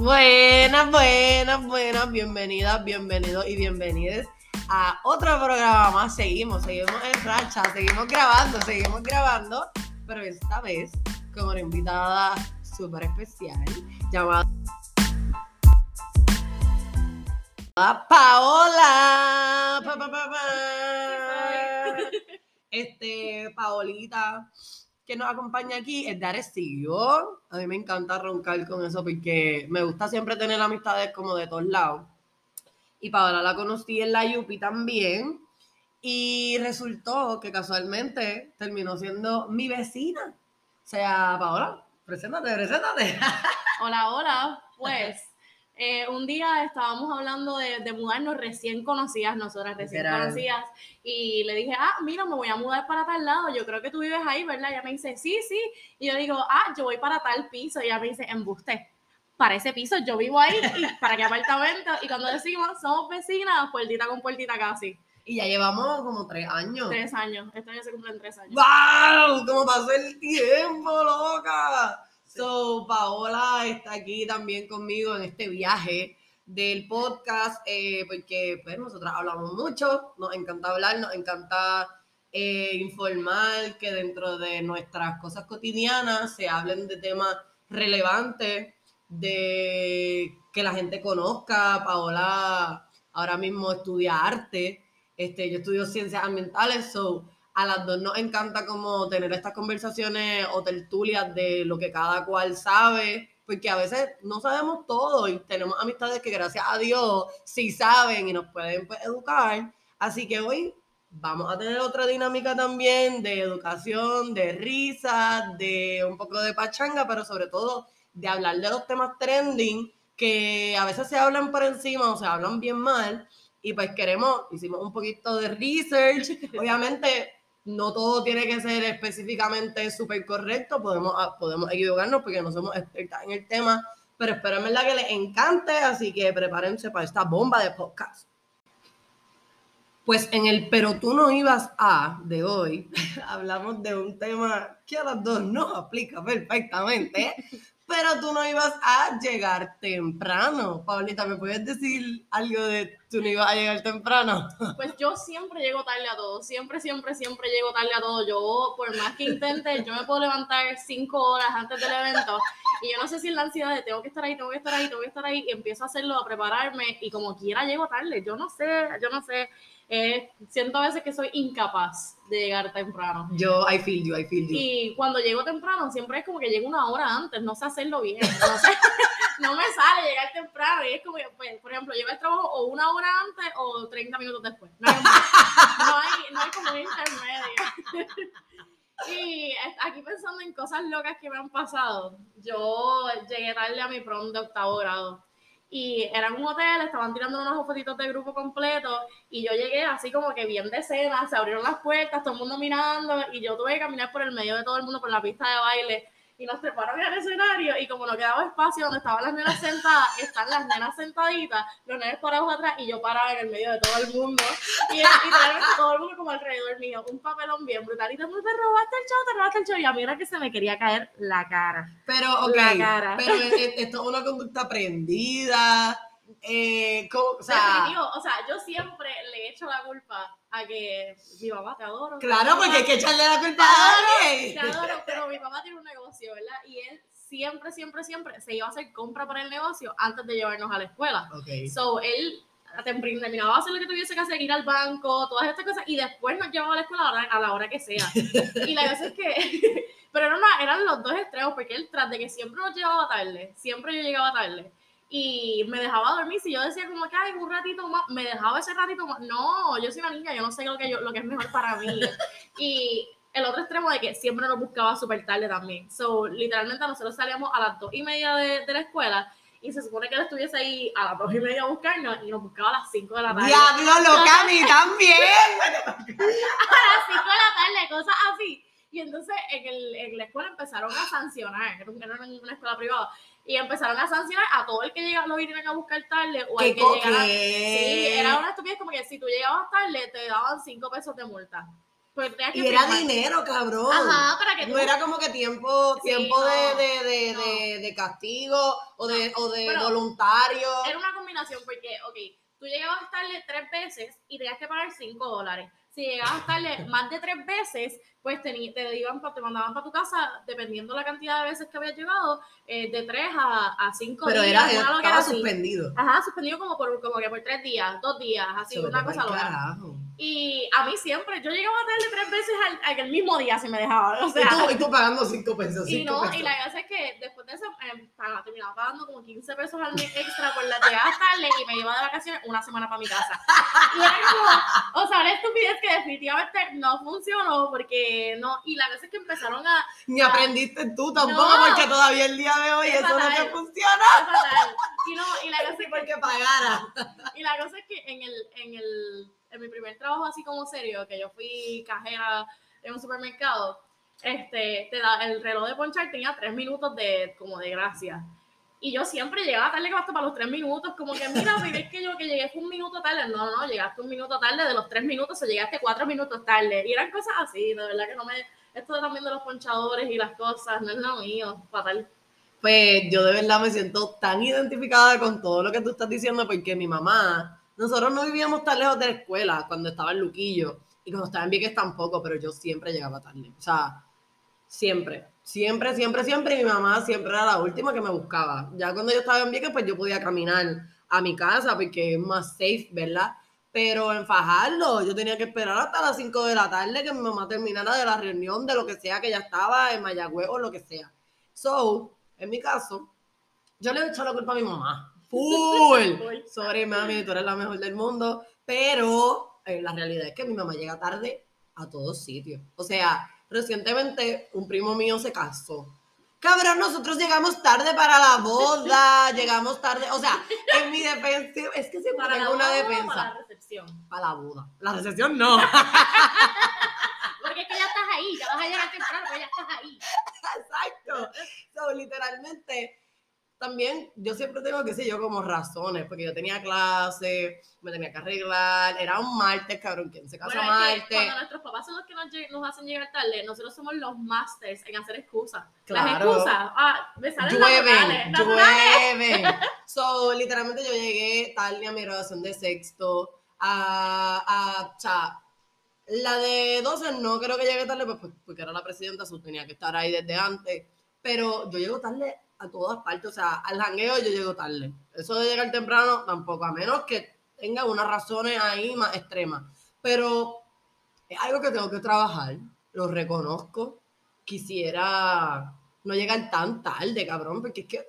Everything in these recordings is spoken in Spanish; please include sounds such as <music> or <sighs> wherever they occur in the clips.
Buenas, buenas, buenas, bienvenidas, bienvenidos y bienvenidas a otro programa más. Seguimos, seguimos en racha, seguimos grabando, seguimos grabando, pero esta vez con una invitada súper especial llamada Paola. Pa, pa, pa, pa. Este, Paolita que nos acompaña aquí es de Arecibo. A mí me encanta roncar con eso porque me gusta siempre tener amistades como de todos lados. Y Paola la conocí en la Yupi también. Y resultó que casualmente terminó siendo mi vecina. O sea, Paola, preséntate, preséntate. <laughs> Hola, hola. Pues eh, un día estábamos hablando de, de, mudarnos recién conocidas, nosotras recién Literal. conocidas, y le dije, ah, mira, me voy a mudar para tal lado, yo creo que tú vives ahí, ¿verdad? Y ella me dice, sí, sí, y yo digo, ah, yo voy para tal piso, y ella me dice, embuste, para ese piso yo vivo ahí, y para qué apartamento, y cuando decimos, somos vecinas, puertita con puertita casi, Y ya llevamos como tres años. tres años, este año se cumplen tres años. ¡Wow! ¿Cómo pasó el tiempo, loca? So, Paola está aquí también conmigo en este viaje del podcast, eh, porque pues nosotras hablamos mucho, nos encanta hablar, nos encanta eh, informar que dentro de nuestras cosas cotidianas se hablen de temas relevantes, de que la gente conozca. Paola ahora mismo estudia arte, este, yo estudio ciencias ambientales, so a las dos nos encanta como tener estas conversaciones o tertulias de lo que cada cual sabe, porque a veces no sabemos todo y tenemos amistades que gracias a Dios sí saben y nos pueden pues, educar. Así que hoy vamos a tener otra dinámica también de educación, de risa, de un poco de pachanga, pero sobre todo de hablar de los temas trending que a veces se hablan por encima o se hablan bien mal. Y pues queremos, hicimos un poquito de research. <laughs> Obviamente, no todo tiene que ser específicamente súper correcto, podemos, ah, podemos equivocarnos porque no somos expertas en el tema, pero espero en que les encante, así que prepárense para esta bomba de podcast. Pues en el Pero tú no ibas a de hoy, <laughs> hablamos de un tema que a las dos nos aplica perfectamente, pero tú no ibas a llegar temprano. Paulita, ¿me puedes decir algo de tú no ibas a llegar temprano? <laughs> Pues yo siempre llego tarde a todo, siempre, siempre, siempre llego tarde a todo. Yo, por más que intente, yo me puedo levantar cinco horas antes del evento y yo no sé si es la ansiedad de tengo que estar ahí, tengo que estar ahí, tengo que estar ahí y empiezo a hacerlo, a prepararme y como quiera llego tarde. Yo no sé, yo no sé. Eh, siento a veces que soy incapaz de llegar temprano. Yo, I feel you, I feel you. Y cuando llego temprano, siempre es como que llego una hora antes, no sé hacerlo bien. No, sé, <laughs> no me sale llegar temprano. Y es como que, pues, por ejemplo, llego al trabajo o una hora antes o 30 minutos después. No hay, no hay, no hay como un intermedio. <laughs> Y aquí pensando en cosas locas que me han pasado, yo llegué tarde a mi prom de octavo grado. Y era en un hotel, estaban tirando unos fotitos de grupo completo y yo llegué así como que bien de escena, se abrieron las puertas, todo el mundo mirando y yo tuve que caminar por el medio de todo el mundo por la pista de baile y nos treparon al escenario y como no quedaba espacio donde estaban las nenas sentadas, están las nenas sentaditas, los nenes parados atrás y yo parada en el medio de todo el mundo y, literalmente todo el mundo como alrededor mío, un papelón bien brutal y todo el mundo, te robaste el show, te robaste el show y a mí era que se me quería caer la cara. Pero, ok, La cara. pero es- es- esto es una conducta aprendida. Eh, o sea, Definitivo, o sea, yo siempre le echo la culpa a que mi mamá te adoro. claro, porque hay que echarle la culpa Te a alguien. te adoro, pero mi papá tiene un negocio, ¿verdad? Y él siempre, siempre, siempre se iba a hacer compra para el negocio antes de llevarnos a la escuela. Ok. So, él terminaba hacer lo que tuviese que hacer, ir al banco, todas estas cosas, y después nos llevaba a la escuela a la hora, a la hora que sea. <laughs> Y la cosa es que, <laughs> pero eran, eran los dos extremos, porque él, tras de que siempre nos llevaba tarde, siempre yo llegaba tarde, y me dejaba dormir, si yo decía como que, ay, un ratito más, me dejaba ese ratito más, no, yo soy una niña, yo no sé lo que, yo, lo que es mejor para mí. Y el otro extremo de que siempre nos buscaba súper tarde también. So, literalmente nosotros salíamos a las dos y media de, de la escuela y se supone que él estuviese ahí a las dos y media a buscarnos y nos buscaba a las cinco de la tarde. Diablo, loca, a mí también. <laughs> A las cinco de la tarde, cosas así. Y entonces en, el, en la escuela empezaron a sancionar, era una escuela privada, y empezaron a sancionar a todo el que llega, lo vinieran a buscar tarde o al ¿Qué que llegara. Sí, era una estupidez como que si tú llegabas tarde te daban cinco pesos de multa. Pues que Y era firmar. dinero, cabrón. Ajá, para que tú. No era como que tiempo, Sí, tiempo no, de, de, de, no. de, de castigo o de, o de Pero- voluntario. Era una combinación porque, ok, tú llegabas a estarle tres veces y tenías que pagar cinco dólares. Si llegabas a estarle más de tres veces, pues te, te, iban te mandaban para tu casa, dependiendo la cantidad de veces que habías llegado, eh, de tres a, a cinco Pero días. era, así. suspendido. Ajá, suspendido como por, como que por tres días, dos días, así, una cosa loca. Y a mí siempre, yo llegaba a darle tres veces al, al mismo día si me dejaba. O sea, y, tú, y tú pagando cinco pesos. y no, pesos. y la cosa es que después de eso eh, terminaba pagando como 15 pesos al mes extra por las llegadas tarde y me iba de vacaciones una semana para mi casa. Y era como, o sea, una estupidez que definitivamente no funcionó porque no, y la cosa es que empezaron a, Ni aprendiste tú tampoco, No. porque todavía el día de hoy Es eso no te funciona. fatal. Y no, y la cosa Sí, es que porque pagara. Y la cosa es que en el, en el, en mi primer trabajo así como serio, que yo fui cajera en un supermercado, este, te da, el reloj de ponchar tenía tres minutos de, como de gracia. Y yo siempre llegaba tarde hasta para los tres minutos, como que mira, es que yo que llegué fue un minuto tarde. No, no, llegaste un minuto tarde de los tres minutos o llegaste cuatro minutos tarde. Y eran cosas así, de verdad que no me... Esto también de los ponchadores y las cosas, no es lo mío, fatal. Pues yo de verdad me siento tan identificada con todo lo que tú estás diciendo porque mi mamá, nosotros no vivíamos tan lejos de la escuela cuando estaba en Luquillo y cuando estaba en Vieques tampoco, pero yo siempre llegaba tarde. O sea, siempre, siempre, siempre, siempre. Y mi mamá siempre era la última que me buscaba. Ya cuando yo estaba en Vieques, pues yo podía caminar a mi casa porque es más safe, ¿verdad? Pero en Fajardo, yo tenía que esperar hasta las 5 de la tarde que mi mamá terminara de la reunión, de lo que sea que ya estaba en Mayagüez o lo que sea. So, en mi caso, yo le he echado la culpa a mi mamá. Full. <laughs> Sorry, mami, tú eres la mejor del mundo. Pero eh, la realidad es que mi mamá llega tarde a todos sitios. O sea, recientemente un primo mío se casó. Cabrón, nosotros llegamos tarde para la boda, <laughs> llegamos tarde, o sea, en mi defensa, es que siempre Para tengo una defensa. para la recepción. Para la boda. La recepción no. <laughs> Porque es que ya estás ahí, ya vas a llegar temprano, pero ya estás ahí. Exacto. So, literalmente, también yo siempre tengo, qué sé yo, como razones, porque yo tenía clase, me tenía que arreglar, era un martes, cabrón, ¿quién se casa Bueno, es que martes? cuando nuestros papás son los que nos, hacen llegar tarde, nosotros somos los masters en hacer excusas. Las excusas, ah, me salen Llueven, llueven. <laughs> So, literalmente yo llegué tarde a mi graduación de sexto, a, a, o sea, la de 12 no creo que llegue tarde, pues, pues, porque era la presidenta, so tenía que estar ahí desde antes, pero yo llego tarde a todas partes, o sea, al jangueo yo llego tarde. Eso de llegar temprano tampoco, a menos que tenga unas razones ahí más extremas, pero es algo que tengo que trabajar, lo reconozco, quisiera no llegar tan tarde, cabrón, porque es que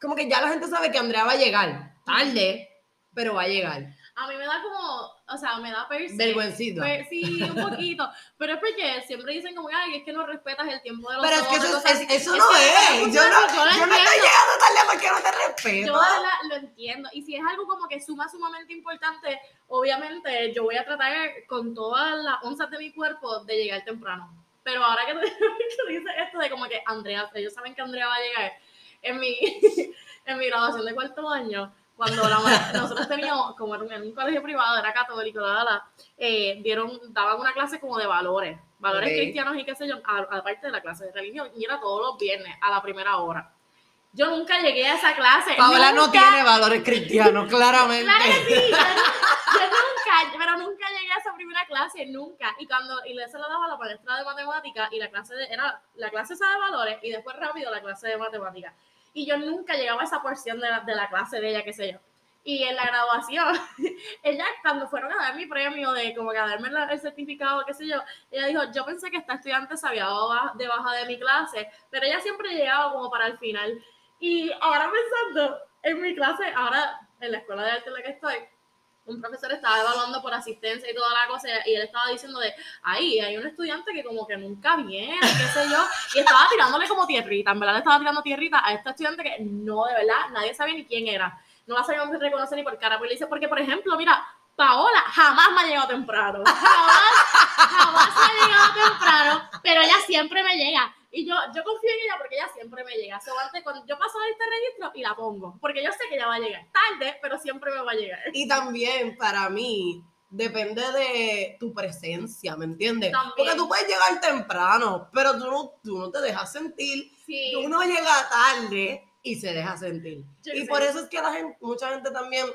como que ya la gente sabe que Andrea va a llegar tarde, pero va a llegar. A mí me da como, o sea, me da perse. Vergüencito. Pues, sí, un poquito. <laughs> Pero es porque siempre dicen como, ay, es que no respetas el tiempo de los Pero es que otros, eso, es- eso Es no que es. Yo no, yo lo yo no estoy llegando tarde porque no te respeto. Yo verdad lo entiendo. Y si es algo como que suma sumamente importante, obviamente yo voy a tratar con todas las onzas de mi cuerpo de llegar temprano. Pero ahora que tú <laughs> que dices esto de como que Andrea, ellos saben que Andrea va a llegar, en mi, <laughs> en mi graduación de cuarto año, cuando la nosotros teníamos, como en un colegio privado, era católico, la, la, la, eh, dieron, daban una clase como de valores, valores cristianos y qué sé yo, aparte de la clase de religión, y era todos los viernes a la primera hora. Yo nunca llegué a esa clase. Paola no tiene valores cristianos, claramente. Claro que sí, yo, yo nunca, pero nunca llegué a esa primera clase, nunca. Y cuando, y se lo daba a la maestra de matemáticas y la clase de, era la clase esa de valores y después rápido la clase de matemáticas. Y yo nunca llegaba a esa porción de la, de la clase de ella, qué sé yo. Y en la graduación, <laughs> ella cuando fueron a dar mi premio de como que a darme el certificado, qué sé yo, ella dijo, yo pensé que esta estudiante se había dado ba- de baja de mi clase, pero ella siempre llegaba como para el final. Y ahora pensando en mi clase, ahora en la escuela de arte en la que estoy, un profesor estaba evaluando por asistencia y toda la cosa, y él estaba diciendo de, ahí hay un estudiante que como que nunca viene, qué sé yo, y estaba tirándole como tierrita, en verdad le estaba tirando tierrita a este estudiante que no, de verdad, nadie sabía ni quién era, no la sabíamos reconocer ni por cara, pues le dice, porque por ejemplo, mira, Paola jamás me ha llegado temprano, jamás, jamás me ha llegado temprano, pero ella siempre me llega. Y yo, yo confío en ella porque ella siempre me llega. So, antes, cuando yo paso este registro y la pongo, porque yo sé que ella va a llegar tarde, pero siempre me va a llegar. Y también para mí, depende de tu presencia, ¿me entiendes? También. Porque tú puedes llegar temprano, pero tú no, tú no te dejas sentir. Sí. Tú no llegas tarde y se deja sentir. Yo y sé. por eso es que la gente, mucha gente también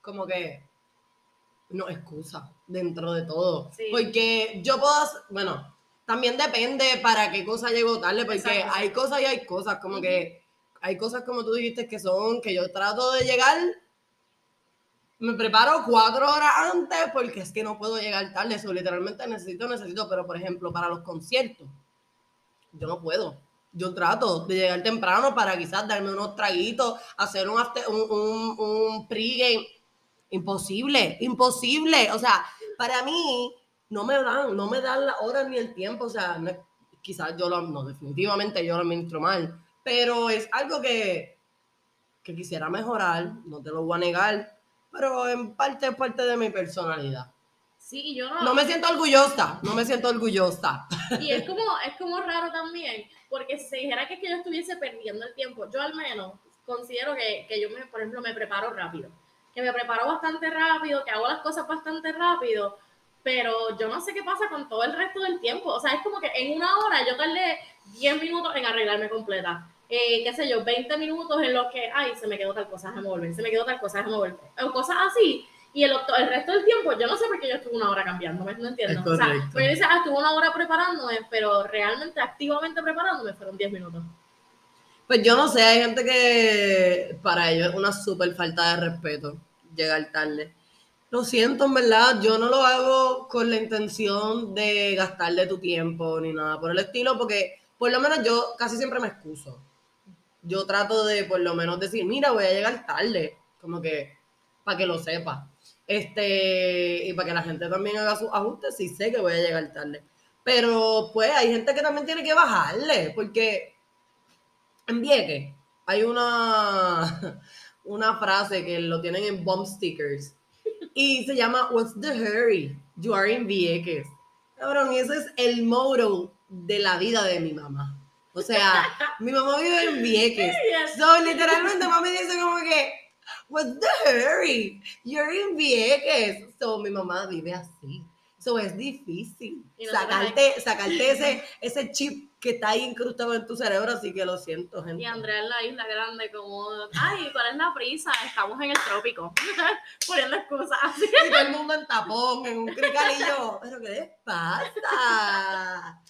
como que no excusa dentro de todo. Sí. Porque yo puedo, bueno, también depende para qué cosa llego tarde, porque Exacto. hay cosas y hay cosas, como Ujú. que hay cosas como tú dijiste que son, que yo trato de llegar, me preparo cuatro horas antes porque es que no puedo llegar tarde, eso literalmente necesito, necesito, pero por ejemplo, para los conciertos, yo no puedo. Yo trato de llegar temprano para quizás darme unos traguitos, hacer un, after- un, un, un pregame. Imposible, imposible. O sea, para mí no me dan, no me dan las horas ni el tiempo. O sea, no quizás yo lo, no, definitivamente yo lo administro mal. Pero es algo que, que quisiera mejorar, no te lo voy a negar. Pero en parte es parte de mi personalidad. Sí, yo no. No me siento orgullosa, no me siento orgullosa. Y es como, es como raro también, porque si se dijera que, es que yo estuviese perdiendo el tiempo, yo al menos considero que, que yo, me, por ejemplo, me preparo rápido. Que me preparo bastante rápido, que hago las cosas bastante rápido, pero yo no sé qué pasa con todo el resto del tiempo. O sea, es como que en una hora yo tardé 10 minutos en arreglarme completa. Eh, qué sé yo, 20 minutos en los que, ay, se me quedó tal cosa, déjame volver, se me quedó tal cosa, déjame volver. O cosas así. Y el, resto del tiempo, yo no sé por qué yo estuve una hora cambiándome, no entiendo. O sea, correcto. me dice, ah, estuve una hora preparándome, pero realmente, activamente preparándome, fueron 10 minutos. Pues yo no sé, hay gente que para ellos es una súper falta de respeto llegar tarde. Lo siento, en verdad, yo no lo hago con la intención de gastarle tu tiempo ni nada por el estilo, porque por lo menos yo casi siempre me excuso. Yo trato de por lo menos decir, mira, voy a llegar tarde, como que para que lo sepa. Este, y para que la gente también haga sus ajustes, si sé que voy a llegar tarde. Pero pues hay gente que también tiene que bajarle, porque en Vieques hay una, <laughs> una frase que lo tienen en bump stickers y se llama What's the hurry? You are in Vieques. Cabrón, ese es el motto de la vida de mi mamá. O sea, <laughs> mi mamá vive en Vieques. So, literalmente, mami dice como que, What's the hurry? You're in Vieques. So, mi mamá vive así. So, es difícil sacarte, sacarte ese, ese chip que está ahí incrustado en tu cerebro, así que lo siento, gente. Y Andrea en la isla grande, como, ay, ¿cuál es la prisa? Estamos en el trópico. <laughs> Poniendo excusas. Y todo el mundo en tapón, en un cricalillo. ¿Pero qué les pasa?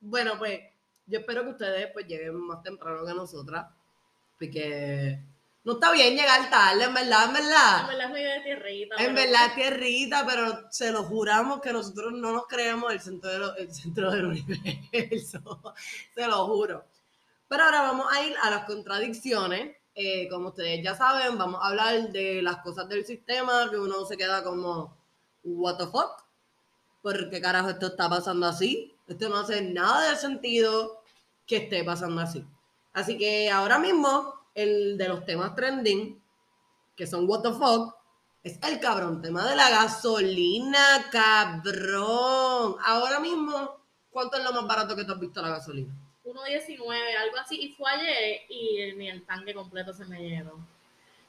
Bueno, pues yo espero que ustedes pues lleguen más temprano que nosotras. Porque no está bien llegar tarde, en verdad, en En verdad. verdad es medio de tierrita. En pero- verdad, tierrita, pero se lo juramos que nosotros no nos creemos el centro, de lo- el centro del universo. <laughs> se lo juro. Pero ahora vamos a ir a las contradicciones. Eh, como ustedes ya saben, vamos a hablar de las cosas del sistema que uno se queda como, ¿What the fuck? ¿Por qué carajo esto está pasando así? Esto no hace nada de sentido que esté pasando así. Así que ahora mismo, el de los temas trending, que son What the fuck, es el cabrón tema de la gasolina, cabrón. Ahora mismo, ¿cuánto es lo más barato que tú has visto la gasolina? 1.19, algo así. Y fue ayer y ni el tanque completo se me llenó.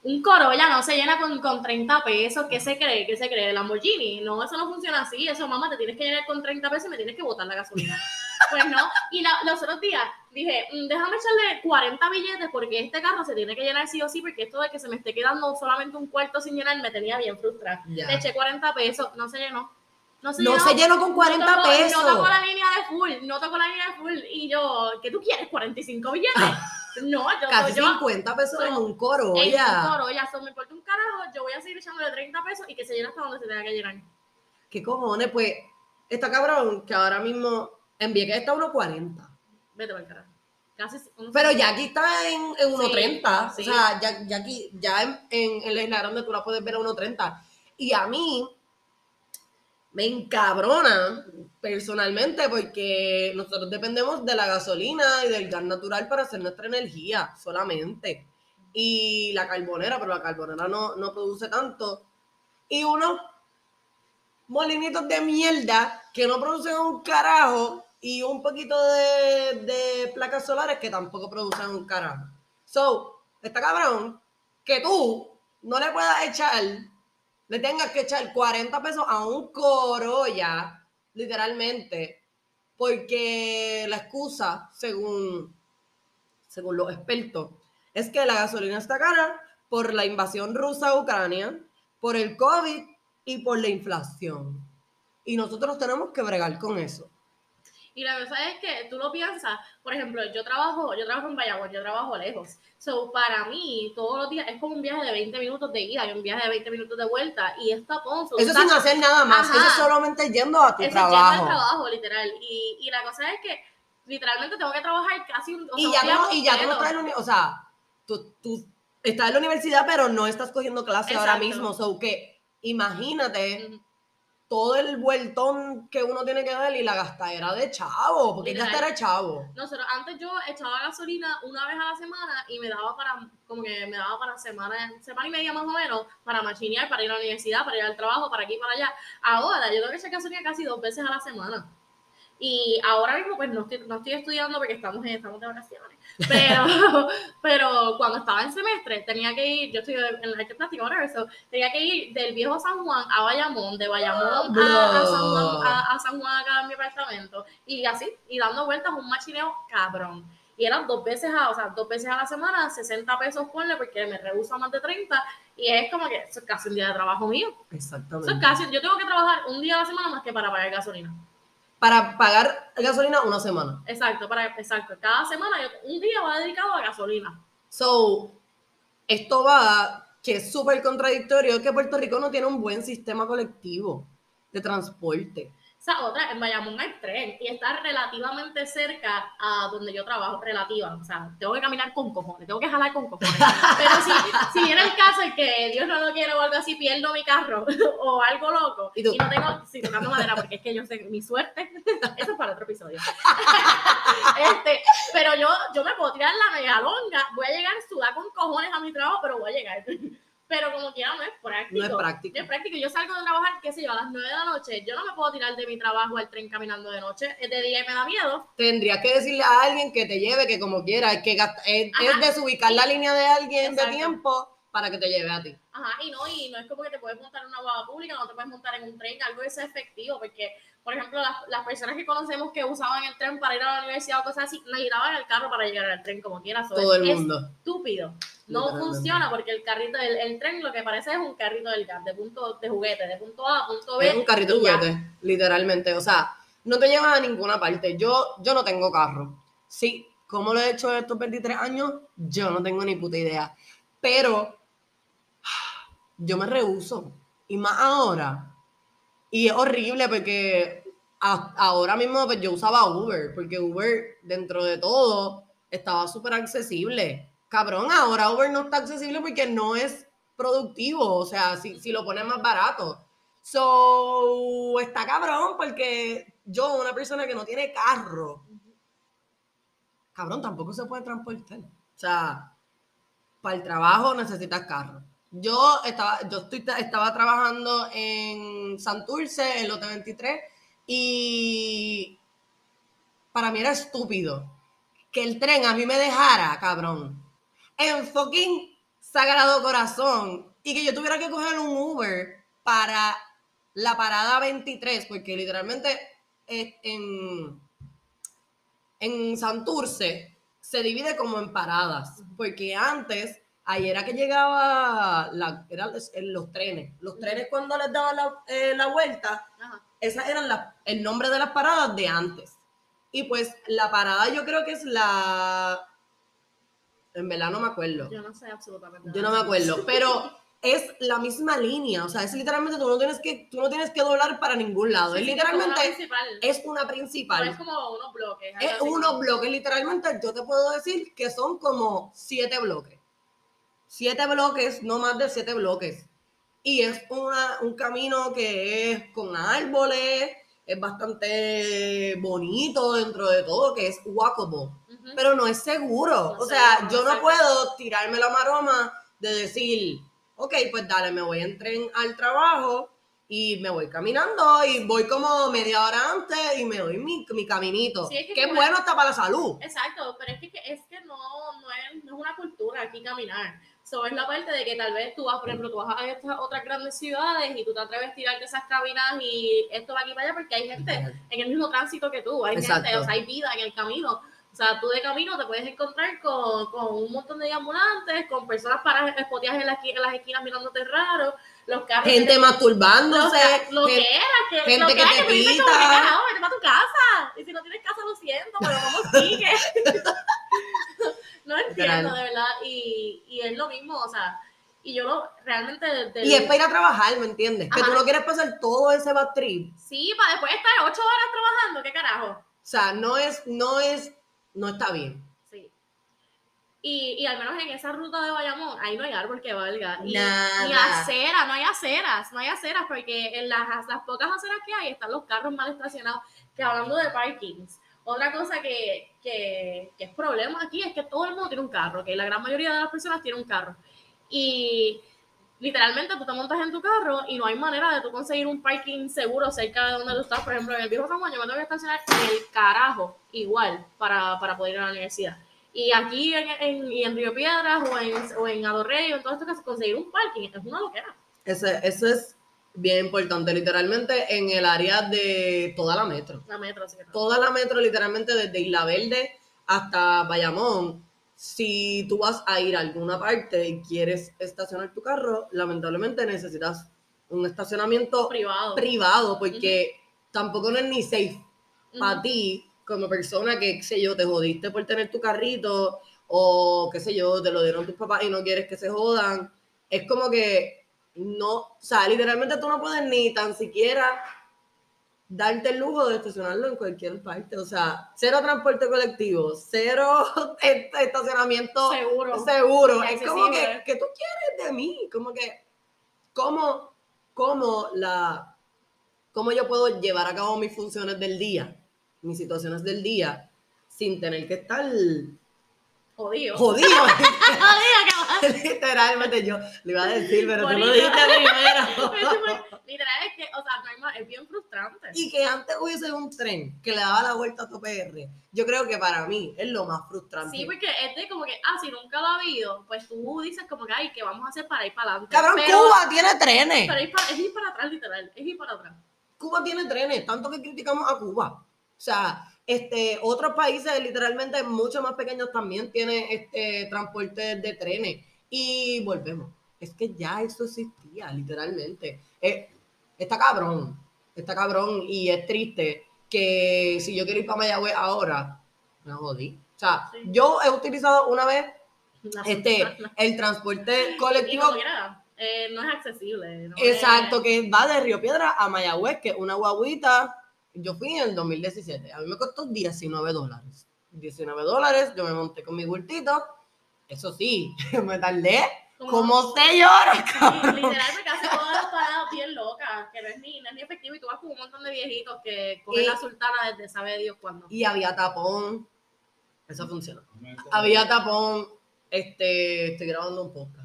Un Corolla no se llena con, con 30 pesos. ¿Qué se cree? ¿Qué se cree? Lamborghini. No, eso no funciona así. Eso, mamá, te tienes que llenar con 30 pesos y me tienes que botar la gasolina. <laughs> Pues no. Y la- los otros días dije, "Mm, déjame echarle 40 billetes porque este carro se tiene que llenar sí o sí, porque esto de que se me esté quedando solamente un cuarto sin llenar me tenía bien frustrada. Ya. Le eché 40 pesos, no se llenó. No se No llenó. se llenó con 40 no tocó, pesos. No tocó la línea de full, no tocó la línea de full. Y yo, ¿qué tú quieres? ¿45 billetes? No, yo, Casi yo 50 pesos en un en Corolla. un Corolla, so, me importa un carajo, yo voy a seguir echándole 30 pesos y que se llene hasta donde se tenga que llenar. ¿Qué cojones? Pues, está cabrón que ahora mismo en Vieques está 1.40. Vete para el carajo. Casi. un- Pero ya aquí está en, en 1.30. Sí, O sea, ya, aquí, ya en, en, en la isla grande tú la puedes ver a 1.30. Y a mí me encabrona personalmente porque nosotros dependemos de la gasolina y del gas natural para hacer nuestra energía solamente. Y la carbonera, pero la carbonera no, no produce tanto. Y unos molinitos de mierda que no producen un carajo y un poquito de, placas solares que tampoco producen un carajo. So, está cabrón que tú no le puedas echar le tengas que echar 40 pesos a un Corolla, literalmente, porque la excusa, según, según los expertos, es que la gasolina está cara por la invasión rusa a Ucrania, por el COVID y por la inflación. Y nosotros tenemos que bregar con eso. Y la verdad es que tú lo piensas, por ejemplo, yo trabajo, yo trabajo en Bayamón, yo trabajo lejos. So, para mí, todos los días es como un viaje de 20 minutos de ida y un viaje de 20 minutos de vuelta. Y es tapón. so, Eso sin hacer nada más, Ajá. eso es solamente yendo a tu Eso es yendo al trabajo. trabajo, literal. Y, y la cosa es que literalmente tengo que trabajar casi un, o sea, Y ya, no- y ya tú no en la o sea, tú, tú estás en la universidad, pero no estás cogiendo clase ahora mismo. So que imagínate Ujú. Todo el vueltón que uno tiene que dar y la gastadera de chavo, porque Literal. gastar de chavo. Nosotros, antes yo echaba gasolina una vez a la semana y me daba para, como que me daba para semana, semana y media más o menos, para machinear, para ir a la universidad, para ir al trabajo, para aquí, para allá. Ahora, yo tengo que echar gasolina casi dos veces a la semana. Y ahora mismo, pues no estoy, no estoy estudiando porque estamos, en, estamos de vacaciones. <laughs> Pero, pero cuando estaba en semestre, tenía que ir, yo estoy en la arte plástica, whatever, so, tenía que ir del viejo San Juan a Bayamón, de Bayamón a, a San Juan, a, a San Juan acá en mi apartamento, y así, y dando vueltas un machineo cabrón. Y eran dos veces a, o sea, dos veces a la semana, 60 pesos ponle, porque me rehusa más de 30, y es como que eso es casi un día de trabajo mío. Eso Exactamente. es casi, yo tengo que trabajar un día a la semana más que para pagar gasolina. Para pagar gasolina una semana. Exacto, para, exacto. Cada semana un día va dedicado a gasolina. So, esto va, que es súper contradictorio, que Puerto Rico no tiene un buen sistema colectivo de transporte. O sea, otra, en Bayamón hay tren y está relativamente cerca a donde yo trabajo, relativa. O sea, tengo que caminar con cojones, tengo que jalar con cojones. Pero si, si viene el caso en que Dios no lo quiere o algo así, pierdo mi carro <laughs> o algo loco ¿Y tú? no tengo, sí, tocando madera, porque es que yo sé mi suerte, <laughs> eso es para otro episodio. <laughs> este, pero yo, yo me puedo tirar la mega longa, voy a llegar sudar con cojones a mi trabajo, pero voy a llegar. Pero como quiera, no es práctico. No es práctico. No es práctico. Yo salgo de trabajar, qué sé yo, a las 9 de la noche. Yo no me puedo tirar de mi trabajo al tren caminando de noche. Es de día me da miedo. Tendrías que decirle a alguien que te lleve, que como quiera, es que gasta- es, es desubicar la línea de alguien Exacto. de tiempo para que te lleve a ti. Ajá, y no, y no es como que te puedes montar en una guagua pública, no te puedes montar en un tren, algo que sea efectivo, porque, por ejemplo, las, las personas que conocemos que usaban el tren para ir a la universidad o cosas así, necesitaban el carro para llegar al tren como quieras. Todo el mundo. estúpido. No funciona porque el carrito, el, el tren lo que parece es un carrito del gas, de punto de juguete, de punto A a punto B. Es un carrito de ya. juguete, literalmente. O sea, no te llevas a ninguna parte. Yo, yo no tengo carro. Sí, ¿cómo lo he hecho estos 23 años? Yo no tengo ni puta idea. Pero <sighs> yo me rehuso. Y más ahora. Y es horrible porque a- ahora mismo pues, yo usaba Uber, porque Uber, dentro de todo, estaba súper accesible. Cabrón, ahora Uber no está accesible porque no es productivo, o sea, si, si lo pones más barato. So, está cabrón porque yo, una persona que no tiene carro, cabrón, tampoco se puede transportar. O sea, para el trabajo necesitas carro. Yo estaba, yo estoy, estaba trabajando en Santurce, en Lote 23, y para mí era estúpido que el tren a mí me dejara, cabrón, en fucking Sagrado Corazón, y que yo tuviera que coger un Uber para la parada 23, porque literalmente eh, en, en Santurce se divide como en paradas, porque antes, ayer era que llegaba, la, eran los, en los trenes, los trenes cuando les daban la, eh, la vuelta, Ajá. esas eran la- el nombre de las paradas de antes. Y pues la parada yo creo que es la... En verdad no me acuerdo. Yo no sé absolutamente Yo no me nada. acuerdo, pero es la misma línea, o sea, es literalmente tú no tienes que, tú no tienes que doblar para ningún lado, Sí, es sí, como una literalmente, principal. es una No, principal. es como unos bloques. Es unos bloques, literalmente, yo te puedo decir que son como siete bloques. Siete bloques, no más de siete bloques. Y es una, un camino que es con árboles, es bastante bonito dentro de todo, que es walkable Pero no es seguro. No o sea, yo no puedo tirarme la maroma de decir, ok, pues dale, me voy en tren al trabajo y me voy caminando y voy como media hora antes y me doy mi, mi caminito. Sí, es que como- bueno está para la salud. Exacto, pero es que, es que no, no, es, no es una cultura aquí caminar. So, es la parte de que tal vez tú vas, por ejemplo, tú vas a estas otras grandes ciudades y tú te atreves a tirarte esas cabinas y esto va aquí para allá porque hay gente en el mismo tránsito que tú, hay gente, Exacto. o sea, hay vida en el camino. O sea, tú de camino te puedes encontrar con, con un montón de ambulantes, con personas para espotear en, la en las esquinas mirándote raro, los carros... Gente te- masturbándose. lo que era, que, gente lo que, que era, te que pita. como carajo, vete para tu casa. Y si no tienes casa, lo siento, pero vamos, <laughs> sigue. no entiendo, de verdad. Y, y es lo mismo, o sea, y yo lo, realmente... del- Y es para ir a trabajar, ¿me entiendes? Que tú no quieres pasar todo ese bad trip. Sí, para después estar ocho horas trabajando, ¿qué carajo? O sea, no es, no es, no está bien. Sí. Y, y al menos en esa ruta de Bayamón, ahí no hay árbol que valga. Y, Nada. Ni acera, no hay aceras, no hay aceras, porque en las, las pocas aceras que hay están los carros mal estacionados. Que hablando de parkings, otra cosa que, que, que es problema aquí es que todo el mundo tiene un carro, que la gran mayoría de las personas tiene un carro. Y literalmente tú te montas en tu carro y no hay manera de tú conseguir un parking seguro cerca de donde tú estás. Por ejemplo, en el viejo San Juan yo me tengo que estacionar en el carajo igual para, para poder ir a la universidad. Y aquí en, en, y en Río Piedras o en, o en Adorrey o en todo esto que conseguir un parking es una loquera. Ese, eso es bien importante, literalmente en el área de toda la metro. La metro, sí. Toda la metro, literalmente desde Isla Verde hasta Bayamón. Si tú vas a ir a alguna parte y quieres estacionar tu carro, lamentablemente necesitas un estacionamiento privado. privado porque tampoco no es ni safe Ujú. para ti como persona que, qué sé yo, te jodiste por tener tu carrito o qué sé yo, te lo dieron tus papás y no quieres que se jodan. Es como que no, o sea, literalmente tú no puedes ni tan siquiera darte el lujo de estacionarlo en cualquier parte. O sea, cero transporte colectivo, cero <laughs> est- estacionamiento Seguro. seguro. Es como que, que tú quieres de mí, como que, ¿cómo, cómo la, cómo yo puedo llevar a cabo mis funciones del día, mis situaciones del día, sin tener que estar Jodido. jodido? <laughs> Jodido, Literalmente yo lo iba a decir, pero tú lo Bonito. dijiste primero. <laughs> Literal es que, o sea, no hay más, es bien frustrante. Y que antes hubiese un tren que le daba la vuelta a tu PR, yo creo que para mí es lo más frustrante. Sí, porque es de como que, ah, si nunca lo ha habido, pues tú dices como que, ay, ¿qué vamos a hacer para ir para adelante? Cabrón, pero, Cuba tiene trenes. pero ir para- es ir para atrás, literal, es ir para atrás. Cuba tiene trenes, tanto que criticamos a Cuba. O sea, este, otros países literalmente mucho más pequeños también tienen este transporte de trenes. Y volvemos. Es que ya eso existía, literalmente. Eh, está cabrón, está cabrón y es triste que si yo quiero ir para Mayagüez ahora, me jodí. O sea, Sí. yo he utilizado una vez La- este, <laughs> el transporte y colectivo quiera, eh, no es accesible. no Exacto, es- que va de Río Piedra a Mayagüez, que es una guaguita. Yo fui en el 2017. A mí me costó 19 dólares. 19 dólares, yo me monté con mi bultito. Eso sí, <laughs> me tardé Como- como 6 horas, cabrón. literal, me casi todas las paradas bien locas, que no es, ni, no es ni efectivo y tú vas con un montón de viejitos que cogen Y- la sultana desde sabe Dios cuándo. Y había tapón. Eso funcionó. Había tapón. Este, estoy grabando un podcast.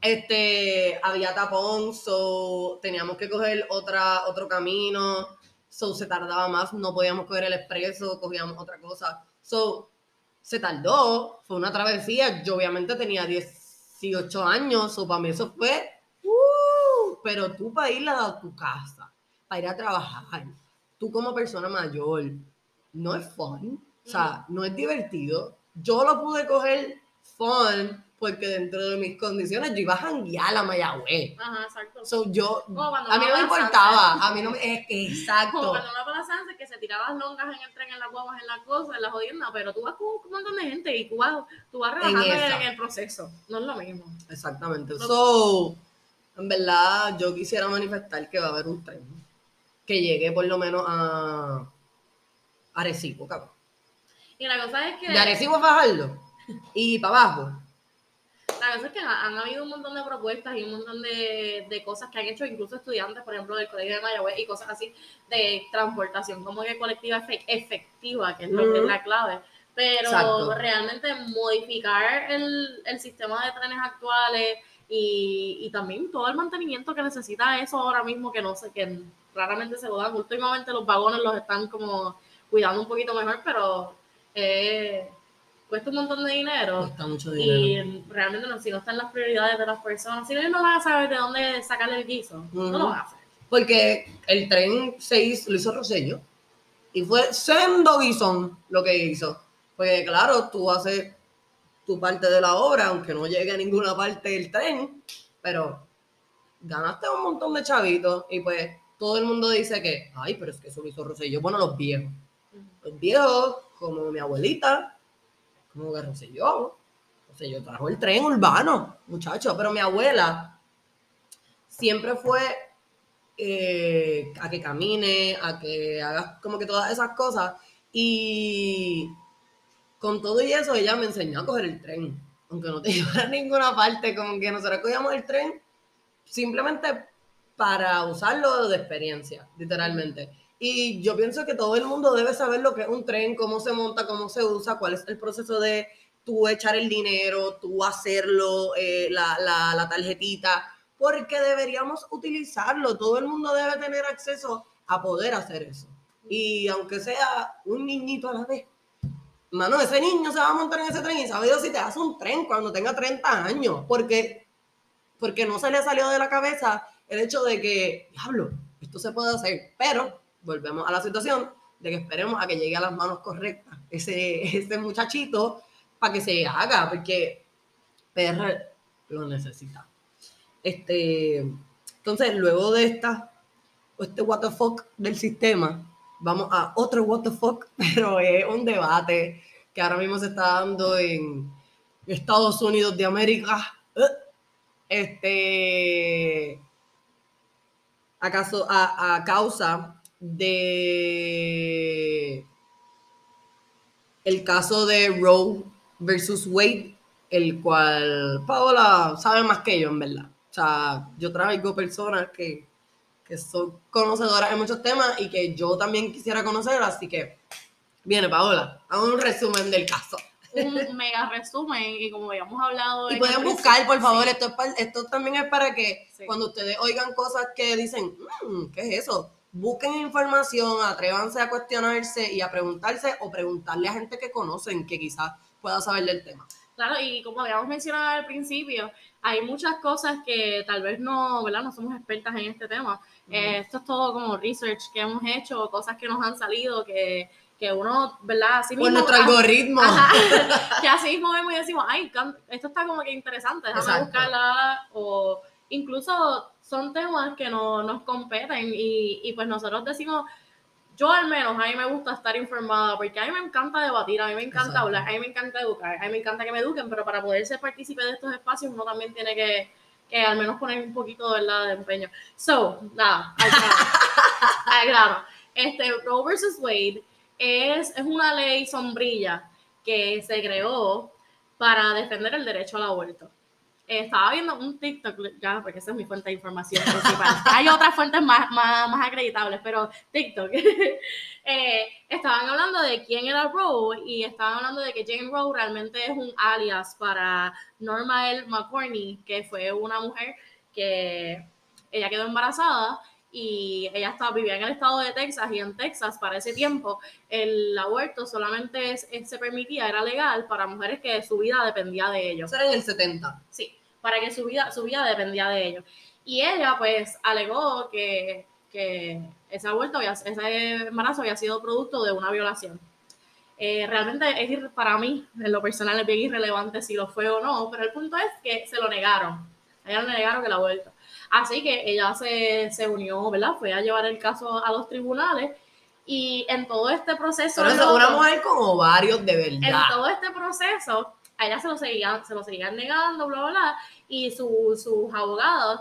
Este, había tapón, so teníamos que coger otra, otro camino, so se tardaba más, no podíamos coger el expreso, cogíamos otra cosa. So, se tardó, fue una travesía. Yo obviamente tenía 18 años, so para mí eso fue, uh, pero tú para ir a tu casa, para ir a trabajar, tú como persona mayor, no es fun, o sea, no es divertido. Yo lo pude coger fun porque dentro de mis condiciones yo iba a janguear a Mayagüez. Ajá, exacto. So, yo, a mí no me importaba, a mí no me, es- Como <laughs> exacto. cuando uno para Sanse que se tiraban longas en el tren, en las guaguas, en las cosas, en las jodiendas, pero tú vas con un montón de gente y tú vas, tú vas relajando en, el proceso. No es lo mismo. Exactamente. So, en verdad, yo quisiera manifestar que va a haber un tren que llegue por lo menos a Arecibo, cabrón. Y la cosa es que, De Arecibo a Fajardo y para abajo. La cosa es que ha- han habido un montón de propuestas y un montón de, de cosas que han hecho incluso estudiantes, por ejemplo, del Colegio de Mayagüez y cosas así de transportación como que colectiva efe- efectiva, que es, lo, que es la clave. Pero Exacto. realmente modificar el, el sistema de trenes actuales y, y también todo el mantenimiento que necesita eso ahora mismo, que no sé, que raramente se lo dan. Últimamente los vagones los están como cuidando un poquito mejor, pero eh, cuesta un montón de dinero. Cuesta mucho dinero. Y realmente no, si no están las prioridades de las personas, si ellos no van a saber de dónde sacarle el guiso, no lo van a hacer. Porque el tren se hizo, lo hizo Rosselló. Y fue sendo guisón lo que hizo. Porque claro, tú haces tu parte de la obra, aunque no llegue a ninguna parte del tren, pero ganaste un montón de chavitos y pues todo el mundo dice que, ay, pero es que eso lo hizo Rosselló. Bueno, los viejos. Los viejos, como mi abuelita, como que Rosselló. Rosselló trajo el tren urbano, muchachos. Pero mi abuela siempre fue eh, a que camine, a que hagas como que todas esas cosas. Y con todo y eso, ella me enseñó a coger el tren. Aunque no te <laughs> llevara a ninguna parte, como que nosotros cogíamos el tren simplemente para usarlo de experiencia, literalmente. Y yo pienso que todo el mundo debe saber lo que es un tren, cómo se monta, cómo se usa, cuál es el proceso de tú echar el dinero, tú hacerlo, eh, la, la, la tarjetita, porque deberíamos utilizarlo. Todo el mundo debe tener acceso a poder hacer eso. Y aunque sea un niñito a la vez, mano, ese niño se va a montar en ese tren y sabe Dios si te hace un tren cuando tenga 30 años, porque, porque no se le salió de la cabeza el hecho de que, diablo, esto se puede hacer, pero volvemos a la situación de que esperemos a que llegue a las manos correctas ese, <laughs> ese muchachito para que se haga, porque PR lo necesita. Este, entonces, luego de esta, este what the fuck del sistema, vamos a otro what the fuck, <laughs> pero es un debate que ahora mismo se está dando en Estados Unidos de América. Este, acaso a, a causa de el caso de Roe versus Wade, el cual Paola sabe más que yo, en verdad. O sea, yo traigo personas que, que son conocedoras en muchos temas y que yo también quisiera conocer, así que viene Paola, hago un resumen del caso. Un mega resumen y como habíamos hablado... Y en pueden buscar, por favor, sí. esto, es esto también es para que Sí. cuando ustedes oigan cosas que dicen, "Mm, ¿qué es eso? Busquen información, atrévanse a cuestionarse y a preguntarse o preguntarle a gente que conocen que quizás pueda saber del tema. Claro, y como habíamos mencionado al principio, hay muchas cosas que tal vez no, ¿verdad? No somos expertas en este tema. Eh, esto es todo como research que hemos hecho, cosas que nos han salido, que, que uno, ¿verdad? Así Por mismo, nuestro ah, algoritmo. Ajá, <laughs> que así mismo vemos y decimos, ay, esto está como que interesante, déjame Exacto. buscarla. O incluso son temas que no, nos competen y, y pues nosotros decimos, yo al menos, a mí me gusta estar informada porque a mí me encanta debatir, a mí me encanta Exacto. hablar, a mí me encanta educar, a mí me encanta que me eduquen, pero para poder ser partícipe de estos espacios uno también tiene que, que al menos poner un poquito ¿verdad? de empeño. So, nada, al grano. al <laughs> grano. Este, Roe versus Wade es, es una ley sombrilla que se creó para defender el derecho al aborto. Eh, estaba viendo un TikTok, ya, porque esa es mi fuente de información principal. <laughs> Hay otras fuentes más, más, más acreditables, pero TikTok. <laughs> Eh, estaban hablando de quién era Roe y estaban hablando de que Jane Roe realmente es un alias para Norma L. McCorney, que fue una mujer que ella quedó embarazada y ella estaba, vivía en el estado de Texas y en Texas para ese tiempo el aborto solamente es- es- se permitía, era legal para mujeres que su vida dependía de ellos. Eso era en el 70. Sí, para que su vida, su vida dependía de ellos. Y ella, pues, alegó que, que ese aborto, había, ese embarazo había sido producto de una violación. Eh, realmente es ir- para mí, en lo personal, es bien irrelevante si lo fue o no, pero el punto es que se lo negaron. A ella le negaron el aborto. Así que ella se, se unió, ¿verdad? Fue a llevar el caso a los tribunales y en todo este proceso... Pero eso, loco- una mujer con ovarios de en verdad. todo este proceso, a ella se lo seguían, se lo seguían negando, bla, bla, bla, y su- sus abogados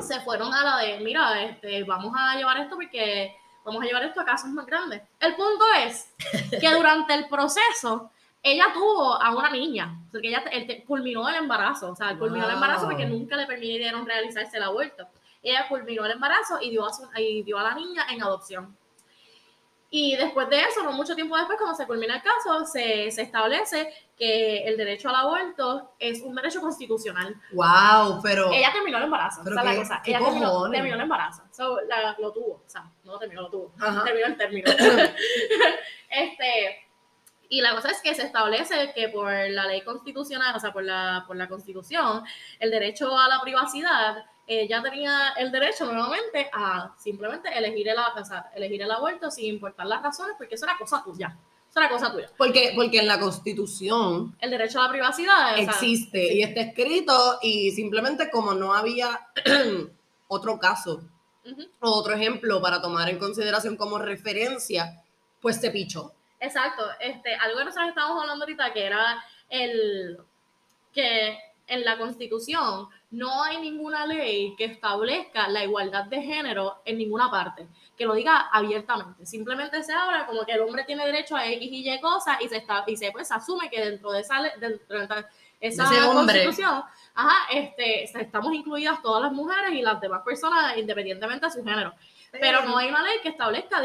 se fueron a la de, mira, este, vamos a llevar esto porque vamos a llevar esto a casos más grandes. El punto es <laughs> que durante el proceso, ella tuvo a una niña, porque ella él culminó el embarazo, o sea, culminó el embarazo porque nunca le permitieron realizarse el aborto. Ella culminó el embarazo y dio a, su- y dio a la niña en adopción. Y después de eso, no mucho tiempo después, cuando se culmina el caso, se, se establece que el derecho al aborto es un derecho constitucional. Wow, pero. Ella terminó el embarazo, Pero esa es la cosa. Ella terminó, terminó el embarazo. So, la- lo tuvo, o sea, no lo terminó, lo tuvo. Ajá. Terminó el término. <laughs> este, Y la cosa es que se establece que por la ley constitucional, o sea, por la, por la constitución, el derecho a la privacidad, ella tenía el derecho nuevamente a simplemente elegir el, o sea, elegir el aborto sin importar las razones, porque eso era cosa tuya. Eso era cosa tuya. Porque, porque en la constitución El derecho a la privacidad o sea, existe y está escrito y simplemente como no había <clears throat> otro caso Ujú. o otro ejemplo para tomar en consideración como referencia, pues se pichó. Exacto, este, algo que nosotros estábamos hablando ahorita, que era el que en la Constitución no hay ninguna ley que establezca la igualdad de género en ninguna parte, que lo diga abiertamente. Simplemente se habla como que el hombre tiene derecho a X y Y cosas y se está y se pues asume que dentro de esa dentro de esa-. Constitución, ajá, este, estamos incluidas todas las mujeres y las demás personas independientemente de su género. Pero no hay una ley que establezca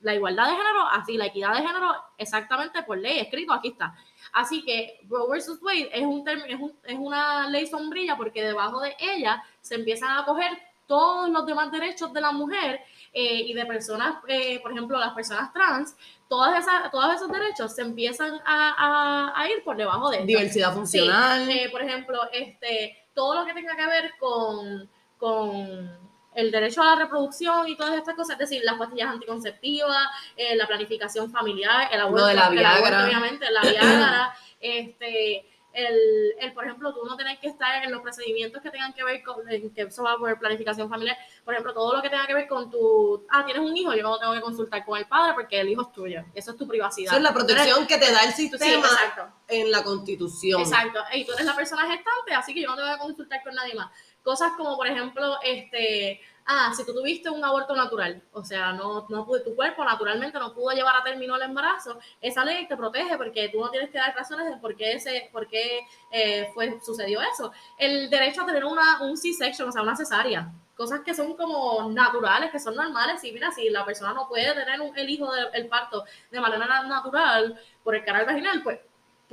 la igualdad de género, así, la equidad de género, exactamente por ley, escrito, aquí está. Así que Roe versus Wade es, un es, un- es una ley sombrilla porque debajo de ella se empiezan a coger todos los demás derechos de la mujer eh, y de personas, eh, por ejemplo, las personas trans, todas esas, todos esos derechos se empiezan a, a- a ir por debajo de esto. Diversidad Sí, funcional. eh, por ejemplo, este, todo lo que tenga que ver con, con el derecho a la reproducción y todas estas cosas, es decir, las pastillas anticonceptivas, eh, la planificación familiar, el aborto, de la el aborto, Viagra. obviamente, la Viagra, <clears throat> este, el, el, por ejemplo, tú no tener que estar en los procedimientos que tengan que ver con, que eso va por planificación familiar, por ejemplo, todo lo que tenga que ver con tu, ah, tienes un hijo, yo no tengo que consultar con el padre porque el hijo es tuyo, eso es tu privacidad. Esa es la protección que te da el Sí, sistema exacto. en la constitución. Exacto. Y tú eres la persona gestante, así que yo no te voy a consultar con nadie más. Cosas como, por ejemplo, este, ah, si tú tuviste un aborto natural, o sea, no, no pude, tu cuerpo naturalmente no pudo llevar a término el embarazo, esa ley te protege porque tú no tienes que dar razones de por qué, ese, por qué eh, fue, sucedió eso. El derecho a tener una, un C-section, o sea, una cesárea. Cosas que son como naturales, que son normales. Y mira, si la persona no puede tener un- el hijo del parto de manera natural por el canal vaginal, pues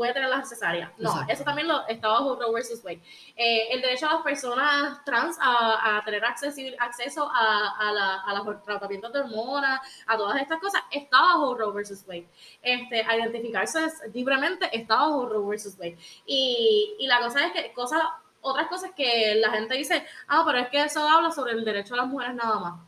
puede tener la cesárea. No, Exacto. eso también lo, está bajo Roe versus Wade. Eh, el derecho a las personas trans a, a tener acceso, acceso a, a, la, a los tratamientos de hormonas, a todas estas cosas, está bajo Roe versus Wade. Este, a identificarse libremente está bajo Roe versus Wade. Y, y la cosa es que cosas, otras cosas que la gente dice, ah, pero es que eso habla sobre el derecho de las mujeres nada más.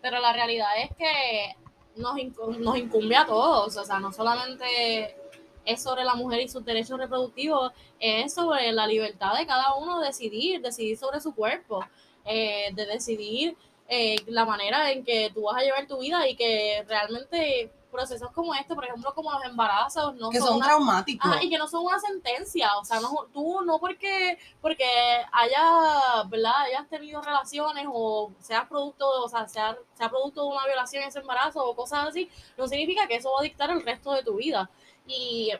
Pero la realidad es que nos, nos incumbe a todos, o sea, no solamente es sobre la mujer y sus derechos reproductivos, es sobre la libertad de cada uno decidir, decidir sobre su cuerpo, eh, de decidir eh, la manera en que tú vas a llevar tu vida y que realmente procesos como este, por ejemplo, como los embarazos, no que son son una- traumáticos. Ajá, y que no son una sentencia, o sea, no, tú no porque, porque hayas, ¿verdad? hayas tenido relaciones o seas producto, o sea, sea, sea producto de una violación ese embarazo o cosas así, no significa que eso va a dictar el resto de tu vida. Y